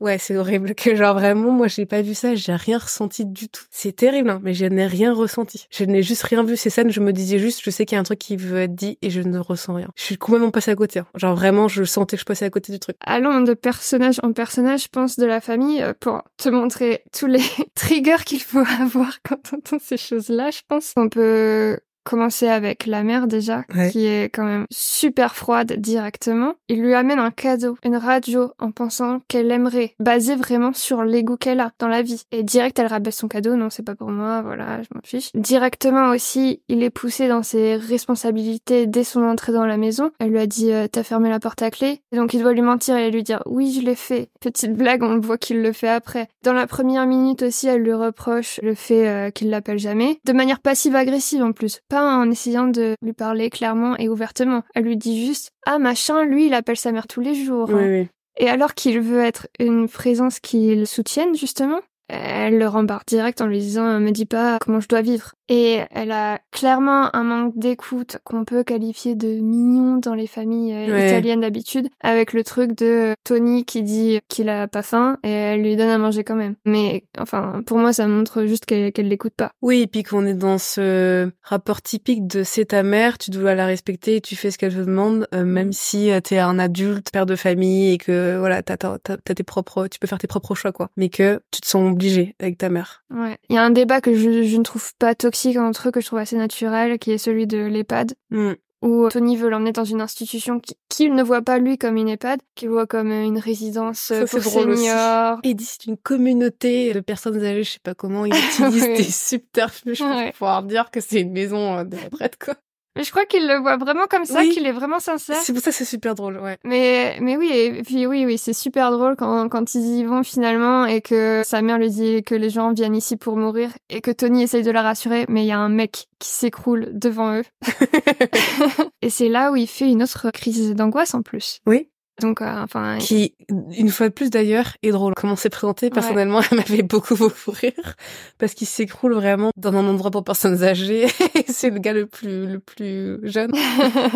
Ouais, c'est horrible que genre vraiment, moi j'ai pas vu ça, j'ai rien ressenti du tout. C'est terrible, hein, mais je n'ai rien ressenti. Je n'ai juste rien vu ces scènes, je me disais juste, je sais qu'il y a un truc qui veut être dit et je ne ressens rien. Je suis complètement passée à côté. Hein. Genre vraiment, je sentais que je passais à côté du truc. Allons de personnage en personnage, je pense, de la famille euh, pour te montrer tous les triggers qu'il faut avoir quand on entend ces choses-là. Je pense qu'on peut commencer avec la mère déjà, qui est quand même super froide directement. Il lui amène un cadeau, une radio, en pensant qu'elle aimerait, basé vraiment sur l'ego qu'elle a dans la vie. Et direct, elle rabaisse son cadeau, non, c'est pas pour moi, voilà, je m'en fiche. Directement aussi, il est poussé dans ses responsabilités dès son entrée dans la maison. Elle lui a dit, euh, t'as fermé la porte à clé. Et donc il doit lui mentir et lui dire, oui, je l'ai fait. Petite blague, on voit qu'il le fait après. Dans la première minute aussi, elle lui reproche le fait euh, qu'il l'appelle jamais. De manière passive-agressive en plus pas en essayant de lui parler clairement et ouvertement. Elle lui dit juste Ah machin, lui il appelle sa mère tous les jours. Hein. Et alors qu'il veut être une présence qu'il soutienne justement, elle le rembarre direct en lui disant me dis pas comment je dois vivre. Et elle a clairement un manque d'écoute qu'on peut qualifier de mignon dans les familles euh, italiennes d'habitude, avec le truc de Tony qui dit qu'il a pas faim et elle lui donne à manger quand même. Mais enfin, pour moi, ça montre juste qu'elle l'écoute pas. Oui, et puis qu'on est dans ce rapport typique de c'est ta mère, tu dois la respecter et tu fais ce qu'elle te demande, euh, même si euh, t'es un adulte, père de famille et que voilà, t'as tes propres, tu peux faire tes propres choix quoi, mais que tu te sens obligé avec ta mère. Ouais. Il y a un débat que je, je ne trouve pas toxique un truc que je trouve assez naturel, qui est celui de l'EHPAD. Mm. Où Tony veut l'emmener dans une institution qu'il ne voit pas lui comme une EHPAD, qu'il voit comme une résidence pour seniors. Il dit c'est une communauté de personnes âgées, je sais pas comment, ils utilisent des subterfuges pour pouvoir dire que c'est une maison de retraite, quoi. Mais je crois qu'il le voit vraiment comme ça, Oui. qu'il est vraiment sincère. C'est pour ça que c'est super drôle, ouais. Mais, mais oui, et puis oui, oui, c'est super drôle quand, quand ils y vont finalement et que sa mère lui dit que les gens viennent ici pour mourir et que Tony essaye de la rassurer, mais il y a un mec qui s'écroule devant eux. et c'est là où il fait une autre crise d'angoisse en plus. Oui. Donc, euh, enfin, Qui, une fois de plus d'ailleurs, est drôle. Comment c'est présenté, personnellement, elle m'avait beaucoup, beaucoup rire. Parce qu'il s'écroule vraiment dans un endroit pour personnes âgées. c'est le gars le plus, le plus jeune.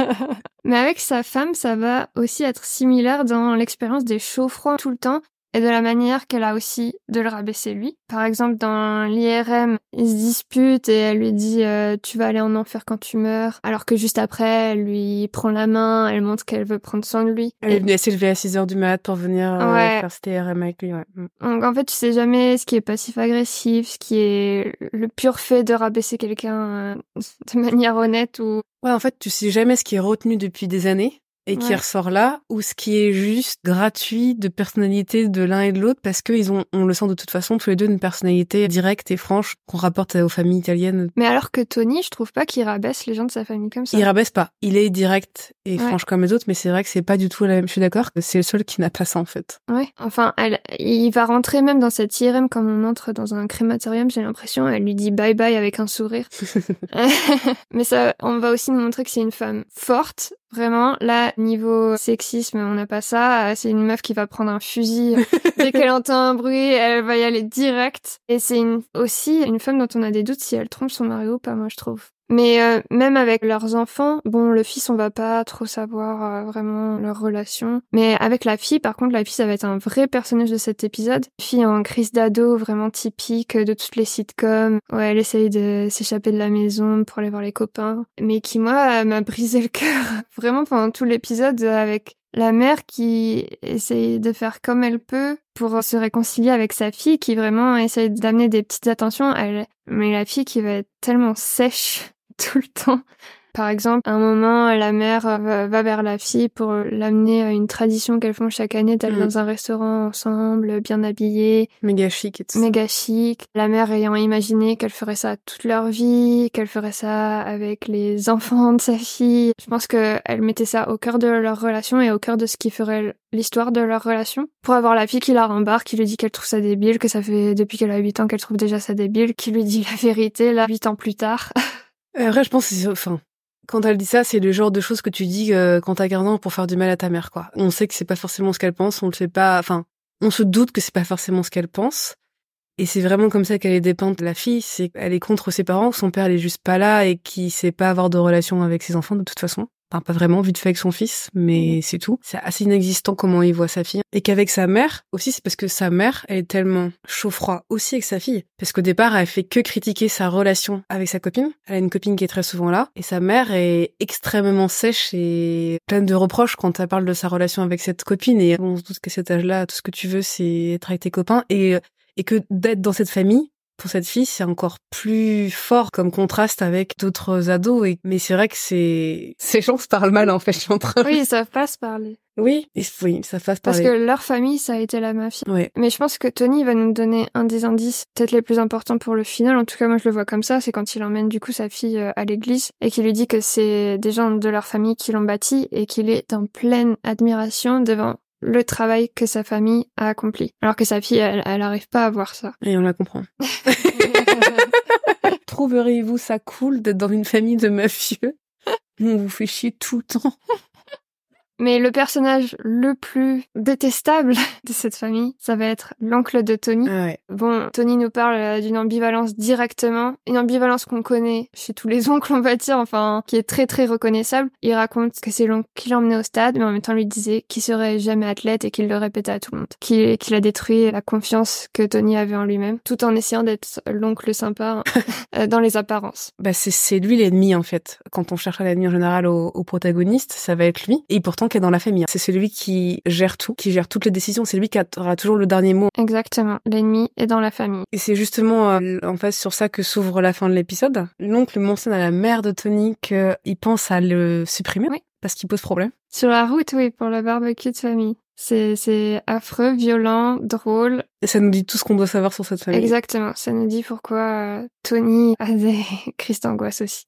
Mais avec sa femme, ça va aussi être similaire dans l'expérience des chauds froids tout le temps et de la manière qu'elle a aussi de le rabaisser lui. Par exemple, dans l'IRM, ils se disputent et elle lui dit euh, tu vas aller en enfer quand tu meurs, alors que juste après, elle lui prend la main, elle montre qu'elle veut prendre soin de lui. Elle est venue levée à 6 heures du mat pour venir euh, Ouais. faire ce TRM avec lui, ouais. Mm. Donc en fait, tu sais jamais ce qui est passif-agressif, ce qui est le pur fait de rabaisser quelqu'un euh, de manière honnête ou Ouais, en fait, tu sais jamais ce qui est retenu depuis des années et qui Ouais. ressort là, ou ce qui est juste gratuit de personnalité de l'un et de l'autre, parce qu'ils ont, on le sent de toute façon, tous les deux une personnalité directe et franche qu'on rapporte aux familles italiennes. Mais alors que Tony, je trouve pas qu'il rabaisse les gens de sa famille comme ça. Il rabaisse pas. Il est direct et Ouais. franche comme les autres, mais c'est vrai que c'est pas du tout la même. Je suis d'accord. C'est le seul qui n'a pas ça, en fait. Ouais. Enfin, elle, il va rentrer même dans cette IRM comme on entre dans un crématorium, j'ai l'impression. Elle lui dit bye bye avec un sourire. Mais ça, on va aussi nous montrer que c'est une femme forte. Vraiment, là, niveau sexisme, on n'a pas ça. C'est une meuf qui va prendre un fusil dès qu'elle entend un bruit, elle va y aller direct. Et c'est une, aussi une femme dont on a des doutes si elle trompe son mari ou pas, moi je trouve. Mais euh, même avec leurs enfants, bon, le fils, on va pas trop savoir euh, vraiment leur relation. Mais avec la fille, par contre, la fille, ça va être un vrai personnage de cet épisode. Fille en crise d'ado, vraiment typique de toutes les sitcoms. Ouais, elle essaye de s'échapper de la maison pour aller voir les copains. Mais qui, moi, euh, m'a brisé le cœur. Vraiment pendant tout l'épisode avec la mère qui essaye de faire comme elle peut pour se réconcilier avec sa fille, qui vraiment essaye d'amener des petites attentions. Elle, mais la fille qui va être tellement sèche tout le temps. Par exemple, à un moment, la mère va, va vers la fille pour l'amener à une tradition qu'elles font chaque année d'aller Mm. dans un restaurant ensemble, bien habillés, Méga chic et tout ça. méga chic. La mère ayant imaginé qu'elle ferait ça toute leur vie, qu'elle ferait ça avec les enfants de sa fille. Je pense qu'elle mettait ça au cœur de leur relation et au cœur de ce qui ferait l'histoire de leur relation. Pour avoir la fille qui la rembarque, qui lui dit qu'elle trouve ça débile, que ça fait depuis qu'elle a 8 ans qu'elle trouve déjà ça débile, qui lui dit la vérité, là, 8 ans plus tard. Euh, Après, je pense que c'est, enfin, quand elle dit ça, c'est le genre de choses que tu dis euh, quand t'as 15 ans pour faire du mal à ta mère, quoi. On sait que c'est pas forcément ce qu'elle pense, on le sait pas, enfin, on se doute que c'est pas forcément ce qu'elle pense. Et c'est vraiment comme ça qu'elle est dépeinte, la fille, c'est qu'elle est contre ses parents, son père elle est juste pas là et qui sait pas avoir de relation avec ses enfants de toute façon. Enfin, pas vraiment, vite fait avec son fils, mais c'est tout. C'est assez inexistant comment il voit sa fille. Et qu'avec sa mère, aussi, c'est parce que sa mère, elle est tellement chaud-froid aussi avec sa fille. Parce qu'au départ, elle fait que critiquer sa relation avec sa copine. Elle a une copine qui est très souvent là. Et sa mère est extrêmement sèche et pleine de reproches quand elle parle de sa relation avec cette copine. Et on se doute qu'à cet âge-là, tout ce que tu veux, c'est être avec tes copains. Et, et que d'être dans cette famille, pour cette fille, c'est encore plus fort comme contraste avec d'autres ados. Et, mais c'est vrai que c'est, ces gens se parlent mal, en fait, je suis en train de- Oui, ils savent pas se parler. Oui, et- oui, ça fasse Parce parler. que leur famille, ça a été la mafia. Ouais. Mais je pense que Tony va nous donner un des indices peut-être les plus importants pour le final. En tout cas, moi, je le vois comme ça. C'est quand il emmène du coup sa fille euh, à l'église et qu'il lui dit que c'est des gens de leur famille qui l'ont bâti et qu'il est en pleine admiration devant le travail que sa famille a accompli. Alors que sa fille, elle, elle arrive pas à voir ça. Et on la comprend. Trouveriez-vous ça cool d'être dans une famille de mafieux? Où on vous fait chier tout le temps Mais le personnage le plus détestable de cette famille, ça va être l'oncle de Tony. Ah ouais. Bon, Tony nous parle euh, d'une ambivalence directement, une ambivalence qu'on connaît chez tous les oncles, on va dire, enfin, qui est très très reconnaissable. Il raconte que c'est l'oncle qui l'a emmené au stade, mais en même temps lui disait qu'il serait jamais athlète et qu'il le répétait à tout le monde. Qu'il a détruit la confiance que Tony avait en lui-même, tout en essayant d'être l'oncle sympa euh, dans les apparences. Bah c'est c'est lui l'ennemi en fait. Quand on cherche un ennemi en général au, au protagoniste, ça va être lui. Et pourtant qui est dans la famille. C'est celui qui gère tout, qui gère toutes les décisions. C'est lui qui aura toujours le dernier mot. Exactement. L'ennemi est dans la famille. Et c'est justement euh, en fait sur ça que s'ouvre la fin de l'épisode. L'oncle mentionne à la mère de Tony qu'il pense à le supprimer Oui. parce qu'il pose problème. Sur la route, oui, pour le barbecue de famille. C'est, c'est affreux, violent, drôle. Et ça nous dit tout ce qu'on doit savoir sur cette famille. Exactement. Ça nous dit pourquoi euh, Tony a des crises d'angoisse aussi.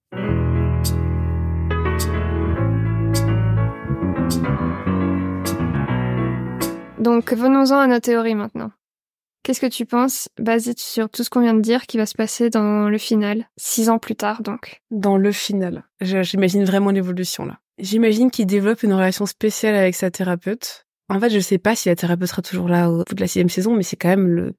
Donc venons-en à nos théories maintenant. Qu'est-ce que tu penses, basé sur tout ce qu'on vient de dire, qui va se passer dans le final, six ans plus tard donc? Dans le final, j'imagine vraiment l'évolution là. J'imagine qu'il développe une relation spéciale avec sa thérapeute. En fait, je sais pas si la thérapeute sera toujours là au bout de la sixième saison, mais c'est quand même le,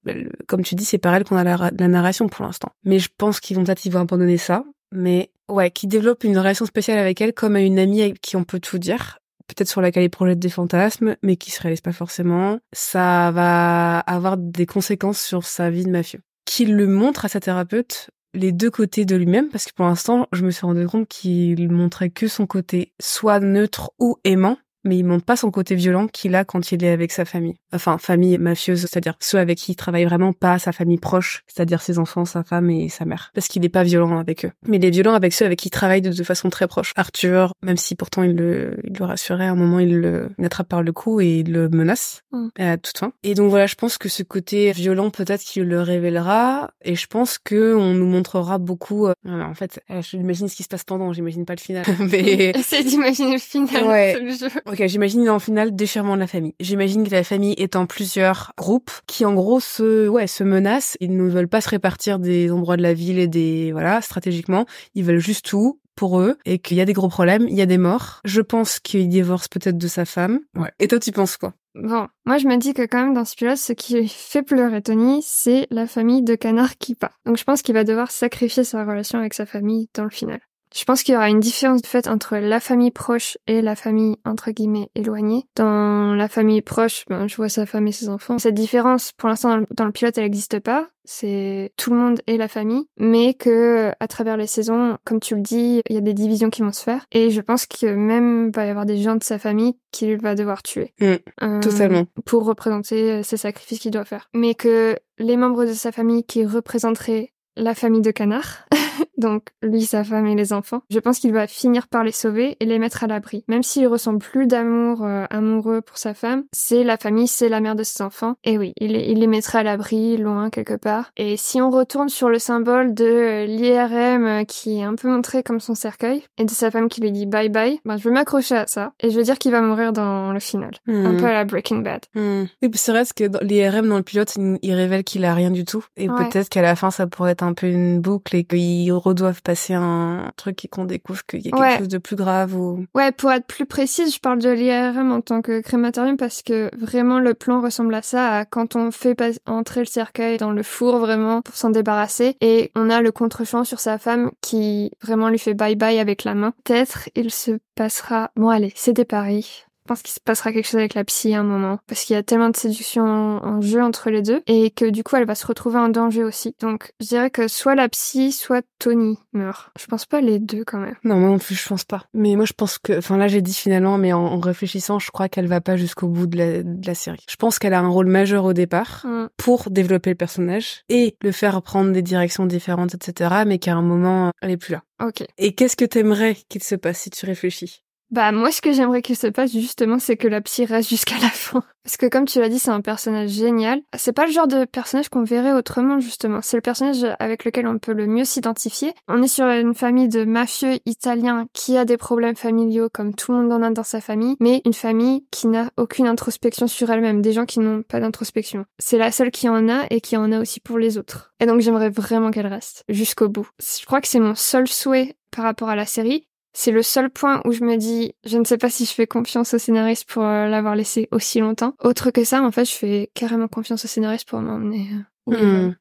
comme tu dis, c'est par elle qu'on a la, narration pour l'instant. Mais je pense qu'ils vont peut-être abandonner ça. Mais ouais, qui développe une relation spéciale avec elle comme à une amie avec qui on peut tout dire peut-être sur laquelle il projette des fantasmes, mais qui se réalise pas forcément, ça va avoir des conséquences sur sa vie de mafieux. Qu'il le montre à sa thérapeute, les deux côtés de lui-même, parce que pour l'instant, je me suis rendu compte qu'il montrait que son côté soit neutre ou aimant, mais il montre pas son côté violent qu'il a quand il est avec sa famille. Enfin, famille mafieuse, c'est-à-dire ceux avec qui il travaille vraiment, pas sa famille proche, c'est-à-dire ses enfants, sa femme et sa mère. Parce qu'il est pas violent avec eux. Mais il est violent avec ceux avec qui il travaille de, façon très proche. Arthur, même si pourtant il le, il le rassurait, à un moment il le attrape par le cou et il le menace mm. à toute fin. Et donc voilà, je pense que ce côté violent, peut-être qu'il le révélera, et je pense que on nous montrera beaucoup. Euh, en fait, euh, j'imagine ce qui se passe pendant, j'imagine pas le final. mais essaye d'imaginer le final. Ouais. Le jeu. Ok, j'imagine en final déchirement de la famille. J'imagine que la famille est en plusieurs groupes qui en gros se ouais se menacent. Ils ne veulent pas se répartir des endroits de la ville et des voilà stratégiquement. Ils veulent juste tout pour eux et qu'il y a des gros problèmes, il y a des morts. Je pense qu'il divorce peut-être de sa femme. Ouais. Et toi, tu penses quoi? Bon, moi je me dis que quand même dans ce pilote, ce qui fait pleurer Tony, c'est la famille de Canard qui part. Donc je pense qu'il va devoir sacrifier sa relation avec sa famille dans le final. Je pense qu'il y aura une différence de fait entre la famille proche et la famille entre guillemets éloignée. Dans la famille proche, ben, je vois sa femme et ses enfants. Cette différence, pour l'instant, dans le pilote, elle n'existe pas. C'est tout le monde et la famille, mais que à travers les saisons, comme tu le dis, il y a des divisions qui vont se faire. Et je pense que même va y avoir des gens de sa famille qu'il va devoir tuer. Mmh, euh, totalement. Pour représenter ces sacrifices qu'il doit faire. Mais que les membres de sa famille qui représenteraient la famille de Canard, donc lui, sa femme et les enfants. Je pense qu'il va finir par les sauver et les mettre à l'abri. Même s'il ressent plus d'amour euh, amoureux pour sa femme, c'est la famille, c'est la mère de ses enfants. Et oui, il, il les mettra à l'abri, loin quelque part. Et si on retourne sur le symbole de euh, l'IRM euh, qui est un peu montré comme son cercueil et de sa femme qui lui dit bye bye, ben je vais m'accrocher à ça et je veux dire qu'il va mourir dans le final, un hmm. peu à la Breaking Bad. Hmm. Oui, c'est vrai que l'IRM dans le pilote, il révèle qu'il a rien du tout et peut-être qu'à la fin ça pourrait être un peu une boucle et qu'il doivent passer un truc et qu'on découvre qu'il y a quelque chose de plus grave ou... Ouais, pour être plus précise, je parle de l'IRM en tant que crématorium parce que vraiment le plan ressemble à ça, à quand on fait entrer le cercueil dans le four vraiment pour s'en débarrasser et on a le contre-champ sur sa femme qui vraiment lui fait bye bye avec la main. Peut-être il se passera... Bon allez, c'est des paris. Je pense qu'il se passera quelque chose avec la psy à un moment, parce qu'il y a tellement de séduction en, jeu entre les deux, et que du coup elle va se retrouver en danger aussi. Donc je dirais que soit la psy, soit Tony meurt. Je pense pas les deux quand même. Non, moi non plus je pense pas. Mais moi je pense que, enfin là j'ai dit finalement, mais en, réfléchissant, je crois qu'elle va pas jusqu'au bout de la, de la, série. Je pense qu'elle a un rôle majeur au départ mm. pour développer le personnage et le faire prendre des directions différentes, etc. Mais qu'à un moment elle est plus là. Ok. Et qu'est-ce que t'aimerais qu'il se passe si tu réfléchis? Bah moi ce que j'aimerais qu'il se passe justement c'est que la psy reste jusqu'à la fin. Parce que comme tu l'as dit c'est un personnage génial. C'est pas le genre de personnage qu'on verrait autrement justement. C'est le personnage avec lequel on peut le mieux s'identifier. On est sur une famille de mafieux italiens qui a des problèmes familiaux comme tout le monde en a dans sa famille, mais une famille qui n'a aucune introspection sur elle-même, des gens qui n'ont pas d'introspection. C'est la seule qui en a et qui en a aussi pour les autres. Et donc j'aimerais vraiment qu'elle reste jusqu'au bout. Je crois que c'est mon seul souhait par rapport à la série. C'est le seul point où je me dis, je ne sais pas si je fais confiance au scénariste pour euh, l'avoir laissé aussi longtemps. Autre que ça, en fait, je fais carrément confiance au scénariste pour m'emmener. Euh, hmm.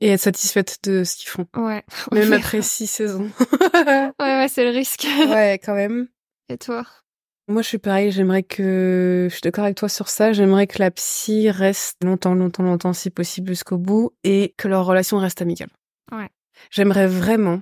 Et être satisfaite de ce qu'ils font. Ouais. Même après six saisons. ouais, ouais, c'est le risque. ouais, quand même. Et toi? Moi, je suis pareil. J'aimerais que, je suis d'accord avec toi sur ça. J'aimerais que la psy reste longtemps, longtemps, longtemps, si possible, jusqu'au bout, et que leur relation reste amicale. Ouais. J'aimerais vraiment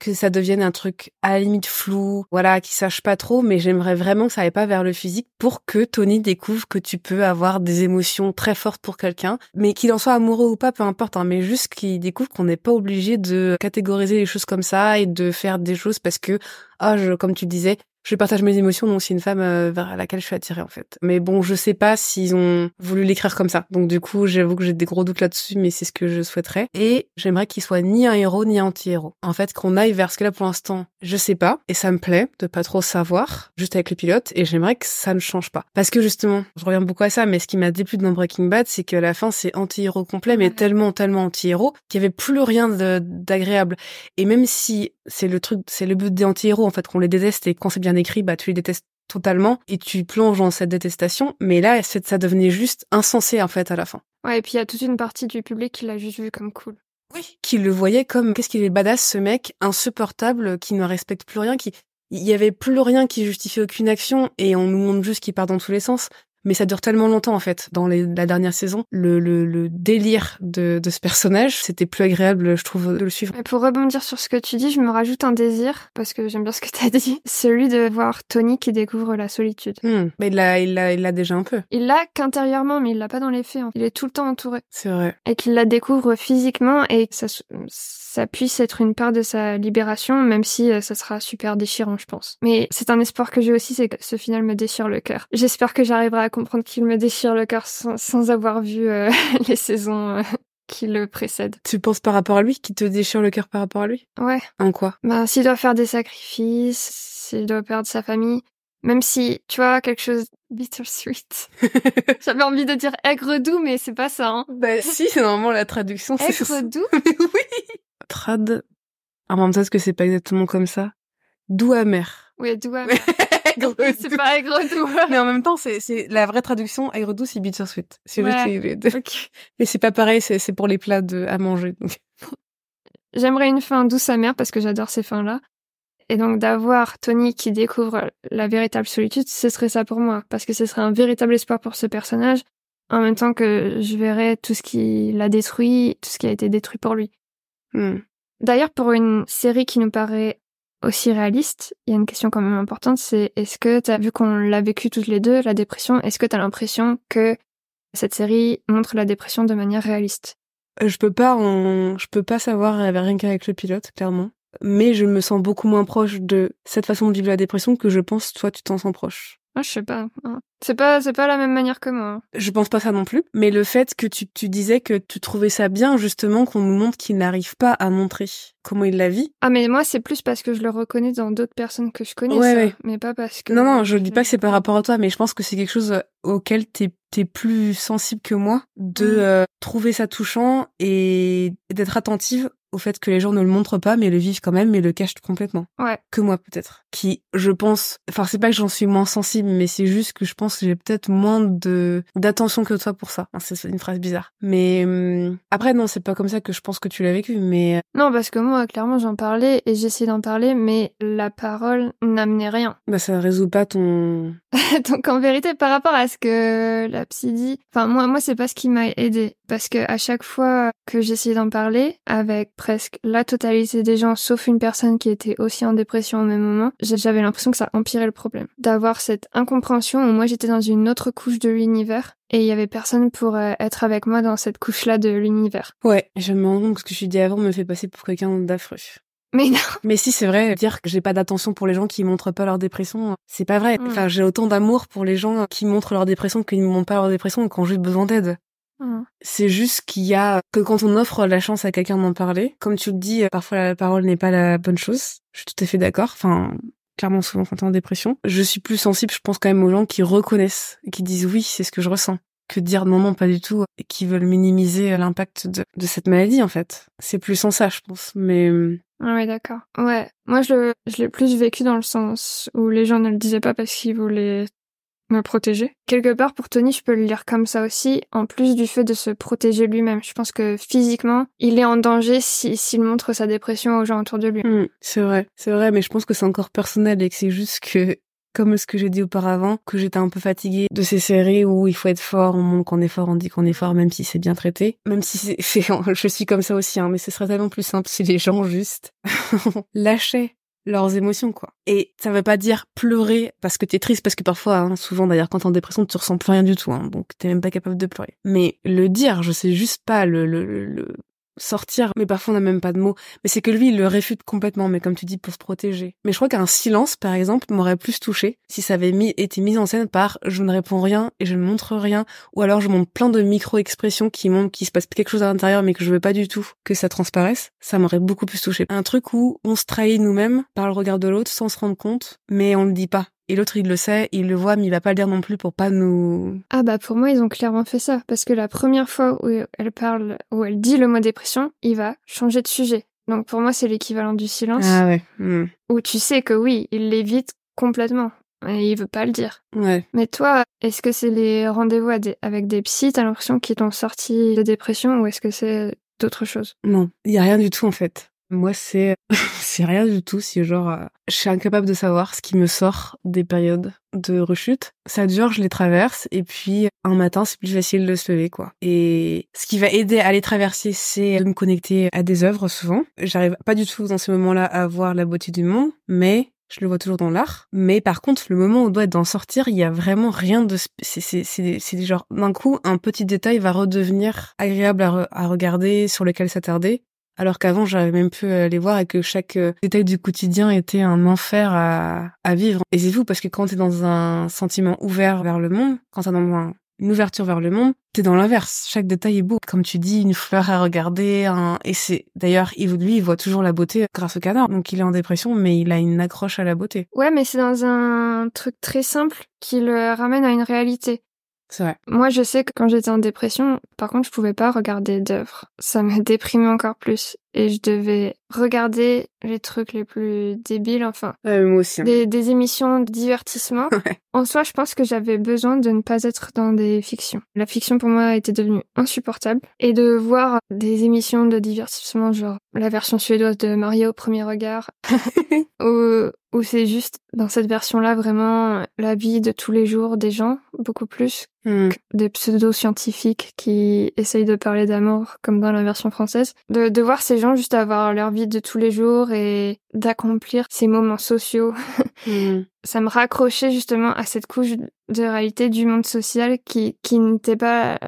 que ça devienne un truc à la limite flou, voilà, qui sache pas trop, mais j'aimerais vraiment que ça aille pas vers le physique pour que Tony découvre que tu peux avoir des émotions très fortes pour quelqu'un, mais qu'il en soit amoureux ou pas, peu importe, hein, mais juste qu'il découvre qu'on n'est pas obligé de catégoriser les choses comme ça et de faire des choses parce que, ah, je, comme tu disais, je partage mes émotions, donc c'est une femme euh, vers laquelle je suis attirée en fait. Mais bon, je sais pas s'ils ont voulu l'écrire comme ça. Donc du coup, j'avoue que j'ai des gros doutes là-dessus, mais c'est ce que je souhaiterais. Et j'aimerais qu'il soit ni un héros ni un anti-héros. En fait, qu'on aille vers ce que là pour l'instant, je sais pas, et ça me plaît de pas trop savoir, juste avec le pilote, et j'aimerais que ça ne change pas. Parce que justement, je reviens beaucoup à ça, mais ce qui m'a déplu dans Breaking Bad, c'est qu'à la fin, c'est anti-héros complet, mais tellement, tellement anti-héros qu'il y avait plus rien d'agréable. Et même si c'est le truc, c'est le but des anti-héros, en fait, qu'on les déteste et quand c'est bien écrit, bah, tu les détestes totalement et tu plonges dans cette détestation. Mais là, ça devenait juste insensé, en fait, à la fin. Ouais, et puis il y a toute une partie du public qui l'a juste vu comme cool. Oui. Qui le voyait comme, qu'est-ce qu'il est badass, ce mec, insupportable, qui ne respecte plus rien, qui, il y avait plus rien qui justifiait aucune action et on nous montre juste qu'il part dans tous les sens mais ça dure tellement longtemps en fait dans les, la dernière saison. Le, le, le délire de, de, ce personnage c'était plus agréable je trouve de le suivre. Et pour rebondir sur ce que tu dis je me rajoute un désir parce que j'aime bien ce que tu as dit. Celui de voir Tony qui découvre la solitude. Hmm. mais il l'a il l'a il l'a déjà un peu. Il l'a qu'intérieurement mais il l'a pas dans les faits hein. il est tout le temps entouré. C'est vrai. Et qu'il la découvre physiquement et que ça ça puisse être une part de sa libération même si euh, ça sera super déchirant je pense. Mais c'est un espoir que j'ai aussi c'est que ce final me déchire le cœur. J'espère que j'arriverai à comprendre qu'il me déchire le cœur sans, avoir vu euh, les saisons euh, qui le précèdent. Tu penses par rapport à lui, qui te déchire le cœur par rapport à lui? Ouais. En quoi? Ben, s'il doit faire des sacrifices, s'il doit perdre sa famille, même si, tu vois, quelque chose bittersweet. J'avais envie de dire aigre doux, mais c'est pas ça. Hein. Bah si, c'est normalement la traduction. Aigre doux? Oui. Trad. En même temps, est-ce que c'est pas exactement comme ça Doux amer. Oui, doux amer. C'est pas aigre doux. mais en même temps, c'est, c'est la vraie traduction. Aigre doux, c'est bittersweet. C'est juste Mais c'est pas pareil, c'est, c'est pour les plats de, à manger. J'aimerais une fin douce amère parce que j'adore ces fins-là. Et donc d'avoir Tony qui découvre la véritable solitude, ce serait ça pour moi. Parce que ce serait un véritable espoir pour ce personnage. En même temps que je verrais tout ce qui l'a détruit, tout ce qui a été détruit pour lui. Hmm. D'ailleurs, pour une série qui nous paraît aussi réaliste, il y a une question quand même importante, c'est est-ce que tu vu qu'on l'a vécu toutes les deux, la dépression, est-ce que tu l'impression que cette série montre la dépression de manière réaliste? Euh, Je peux pas je peux pas savoir rien qu'avec le pilote, clairement. Mais je me sens beaucoup moins proche de cette façon de vivre la dépression que je pense toi tu t'en sens proche. Ah, je sais pas. Hein. C'est pas, c'est pas la même manière que moi. Hein. Je pense pas ça non plus. Mais le fait que tu, tu disais que tu trouvais ça bien, justement, qu'on nous montre qu'il n'arrive pas à montrer comment il la vit. Ah, mais moi, c'est plus parce que je le reconnais dans d'autres personnes que je connais, ouais, mais pas parce que. Non, non, je dis pas que c'est par rapport à toi, mais je pense que c'est quelque chose auquel t'es t'es plus sensible que moi de mm. euh, trouver ça touchant et d'être attentive au fait que les gens ne le montrent pas, mais le vivent quand même, mais le cachent complètement. Ouais. Que moi, peut-être. Qui, je pense, enfin, c'est pas que j'en suis moins sensible, mais c'est juste que je pense que j'ai peut-être moins de, d'attention que toi pour ça. c'est une phrase bizarre. Mais, hum, après, non, c'est pas comme ça que je pense que tu l'as vécu, mais. Euh, non, parce que moi, clairement, j'en parlais et j'essayais d'en parler, mais la parole n'amenait rien. Bah, ça résout pas ton. Donc, en vérité, par rapport à ce que la psy dit, enfin, moi, moi, c'est pas ce qui m'a aidé. Parce que à chaque fois que j'essayais d'en parler avec presque la totalité des gens, sauf une personne qui était aussi en dépression au même moment, j'avais l'impression que ça empirait le problème. D'avoir cette incompréhension où moi j'étais dans une autre couche de l'univers et il y avait personne pour euh, être avec moi dans cette couche-là de l'univers. Ouais, je me rends compte que ce que je dit avant me fait passer pour quelqu'un d'affreux. Mais non. Mais si, c'est vrai, dire que j'ai pas d'attention pour les gens qui montrent pas leur dépression, c'est pas vrai. Mm. Enfin, j'ai autant d'amour pour les gens qui montrent leur dépression qu'ils ne montrent pas leur dépression quand j'ai besoin d'aide. Mmh. C'est juste qu'il y a que quand on offre la chance à quelqu'un d'en parler, comme tu le dis, parfois la parole n'est pas la bonne chose. Je suis tout à fait d'accord. Enfin, clairement souvent quand t'es en dépression. Je suis plus sensible, je pense quand même aux gens qui reconnaissent et qui disent oui, c'est ce que je ressens, que de dire non, non, pas du tout, et qui veulent minimiser l'impact de, de cette maladie en fait. C'est plus en ça, je pense. Mais euh, ah oui, d'accord. Ouais. Moi, je, je l'ai plus vécu dans le sens où les gens ne le disaient pas parce qu'ils voulaient me protéger. Quelque part, pour Tony, je peux le lire comme ça aussi, en plus du fait de se protéger lui-même. Je pense que physiquement, il est en danger s'il montre sa dépression aux gens autour de lui. Hmm, c'est vrai, c'est vrai, mais je pense que c'est encore personnel et que c'est juste que, comme ce que j'ai dit auparavant, que j'étais un peu fatiguée de ces séries où il faut être fort, on montre qu'on est fort, on dit qu'on est fort, même si c'est bien traité. Même si c'est, je suis comme ça aussi, hein, mais ce serait tellement plus simple si les gens juste lâchaient leurs émotions quoi. Et ça veut pas dire pleurer parce que t'es triste parce que parfois hein, souvent d'ailleurs quand t'es en dépression tu ressens plus rien du tout hein, donc t'es même pas capable de pleurer. Mais le dire, je sais juste pas le, le, le sortir, mais parfois on n'a même pas de mots. Mais c'est que lui, il le réfute complètement, mais comme tu dis, pour se protéger. Mais je crois qu'un silence, par exemple, m'aurait plus touché si ça avait mis, été mis en scène par je ne réponds rien et je ne montre rien, ou alors je montre plein de micro-expressions qui montrent qu'il se passe quelque chose à l'intérieur, mais que je veux pas du tout que ça transparaisse. Ça m'aurait beaucoup plus touché. Un truc où on se trahit nous-mêmes par le regard de l'autre sans se rendre compte, mais on le dit pas. Et l'autre, il le sait, il le voit, mais il va pas le dire non plus pour pas nous... Ah bah pour moi, ils ont clairement fait ça. Parce que la première fois où elle parle, où elle dit le mot dépression, il va changer de sujet. Donc pour moi, c'est l'équivalent du silence. Ah ouais. hmm. Où tu sais que oui, il l'évite complètement. Et il veut pas le dire. Ouais. Mais toi, est-ce que c'est les rendez-vous avec des psys, t'as l'impression qu'ils t'ont sorti de dépression ou est-ce que c'est d'autres choses? Non, il y a rien du tout en fait. Moi, c'est c'est rien du tout. C'est genre, euh, je suis incapable de savoir ce qui me sort des périodes de rechute. Ça dure, je les traverse, et puis un matin, c'est plus facile de se lever, quoi. Et ce qui va aider à les traverser, c'est de me connecter à des œuvres souvent. J'arrive pas du tout dans ces moments-là à voir la beauté du monde, mais je le vois toujours dans l'art. Mais par contre, le moment où on doit être d'en sortir, il y a vraiment rien de... C'est genre, d'un coup, un petit détail va redevenir agréable à, à regarder, sur lequel s'attarder. Alors qu'avant, j'avais même pu aller voir et que chaque euh, détail du quotidien était un enfer à, à vivre. Et c'est fou parce que quand t'es dans un sentiment ouvert vers le monde, quand t'as dans un- une ouverture vers le monde, t'es dans l'inverse. Chaque détail est beau. Comme tu dis, une fleur à regarder, un... et c'est, d'ailleurs, il, lui, il voit toujours la beauté grâce au canard. Donc il est en dépression, mais il a une accroche à la beauté. Ouais, mais c'est dans un truc très simple qui le ramène à une réalité. C'est vrai. Moi, je sais que quand j'étais en dépression, par contre, je pouvais pas regarder d'œuvres. Ça me déprimait encore plus. Et je devais regarder les trucs les plus débiles, enfin, Ouais, moi aussi. hein. des, des émissions de divertissement. Ouais. En soi, je pense que j'avais besoin de ne pas être dans des fictions. La fiction pour moi était devenue insupportable. Et de voir des émissions de divertissement, genre la version suédoise de Mario au premier regard, où c'est juste dans cette version-là vraiment la vie de tous les jours des gens, beaucoup plus Hmm. des pseudo-scientifiques qui essayent de parler d'amour, comme dans la version française? De, de voir ces gens juste avoir leur vie de tous les jours et d'accomplir ces moments sociaux. Hmm. Ça me raccrochait justement à cette couche de réalité du monde social qui, qui n'était pas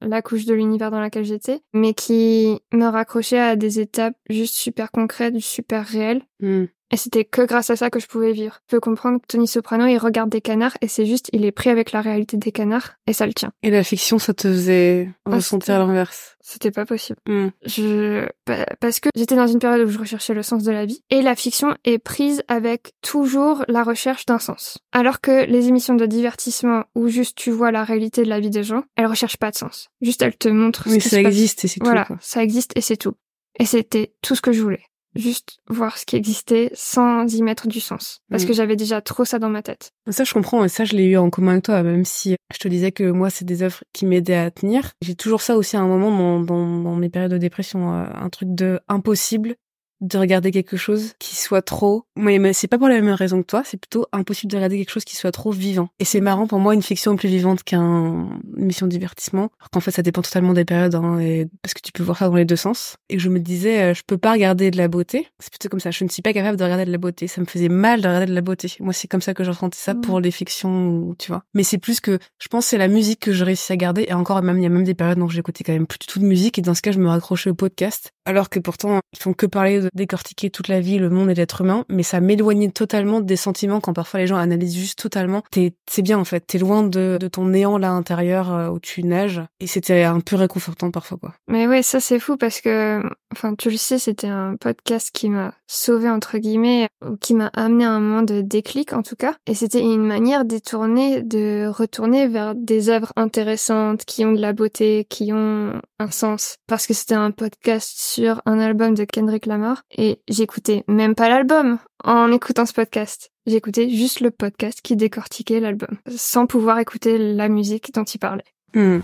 la couche de l'univers dans laquelle j'étais, mais qui me raccrochait à des étapes juste super concrètes, super réelles. Hmm. Et c'était que grâce à ça que je pouvais vivre. Je peux comprendre que Tony Soprano, il regarde des canards et c'est juste, il est pris avec la réalité des canards et ça le tient. Et la fiction, ça te faisait Ah, ressentir c'était- l'inverse. C'était pas possible. Hmm. Je, pa- parce que j'étais dans une période où je recherchais le sens de la vie et la fiction est prise avec toujours la recherche d'un sens. Alors que les émissions de divertissement où juste tu vois la réalité de la vie des gens, elles recherchent pas de sens. Juste elles te montrent Oui, ce ça passe. existe et c'est Voilà, tout. Quoi. ça existe et c'est tout. Et c'était tout ce que je voulais. Juste voir ce qui existait sans y mettre du sens. Parce Mm. que j'avais déjà trop ça dans ma tête. Ça, je comprends, et ça, je l'ai eu en commun avec toi, même si je te disais que moi, c'est des œuvres qui m'aidaient à tenir. J'ai toujours ça aussi à un moment dans, dans, dans mes périodes de dépression, euh, un truc de impossible de regarder quelque chose qui soit trop. Mais, c'est pas pour la même raison que toi, c'est plutôt impossible de regarder quelque chose qui soit trop vivant. Et c'est marrant pour moi, une fiction est plus vivante qu'une émission de divertissement. Alors qu'en fait, ça dépend totalement des périodes, hein, et, parce que tu peux voir ça dans les deux sens. Et je me disais, euh, je peux pas regarder de la beauté. C'est plutôt comme ça. Je ne suis pas capable de regarder de la beauté. Ça me faisait mal de regarder de la beauté. Moi, c'est comme ça que je ressentais ça Mm. pour les fictions, tu vois. Mais c'est plus que, je pense, c'est la musique que je réussis à garder. Et encore, même, il y a même des périodes où j'écoutais quand même plus du tout de musique. Et dans ce cas, je me raccrochais au podcast. Alors que pourtant, ils font que parler de décortiquer toute la vie, le monde et l'être humain. Mais ça m'éloignait totalement des sentiments quand parfois les gens analysent juste totalement. C'est bien, en fait. T'es loin de, de ton néant là intérieur euh, où tu nages. Et c'était un peu réconfortant parfois, quoi. Mais ouais, ça c'est fou parce que, enfin, tu le sais, c'était un podcast qui m'a sauvé entre guillemets, ou qui m'a amené à un moment de déclic en tout cas. Et c'était une manière détournée de retourner vers des œuvres intéressantes, qui ont de la beauté, qui ont un sens. Parce que c'était un podcast sur un album de Kendrick Lamar et j'écoutais même pas l'album en écoutant ce podcast. J'écoutais juste le podcast qui décortiquait l'album, sans pouvoir écouter la musique dont il parlait. Hmm.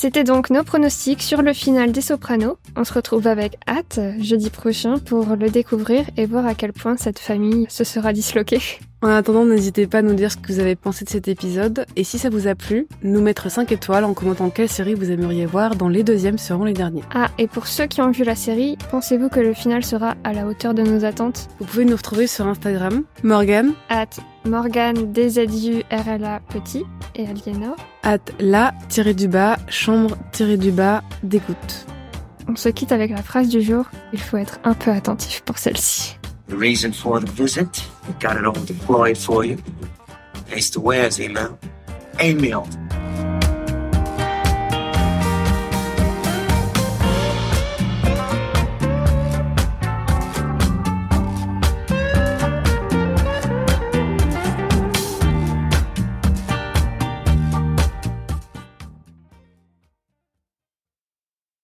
C'était donc nos pronostics sur le final des Sopranos. On se retrouve avec hâte jeudi prochain pour le découvrir et voir à quel point cette famille se sera disloquée. En attendant, n'hésitez pas à nous dire ce que vous avez pensé de cet épisode. Et si ça vous a plu, nous mettre 5 étoiles en commentant quelle série vous aimeriez voir dans les deuxièmes seront les derniers. Ah, et pour ceux qui ont vu la série, pensez-vous que le final sera à la hauteur de nos attentes? Vous pouvez nous retrouver sur Instagram, Morgan, At Morgane DZURLA petit et Aliénor. At la tiré du bas, chambre tiré du bas, d'écoute. On se quitte avec la phrase du jour. Il faut être un peu attentif pour celle-ci. The reason for the visit, got it all deployed for you. Place to? Email.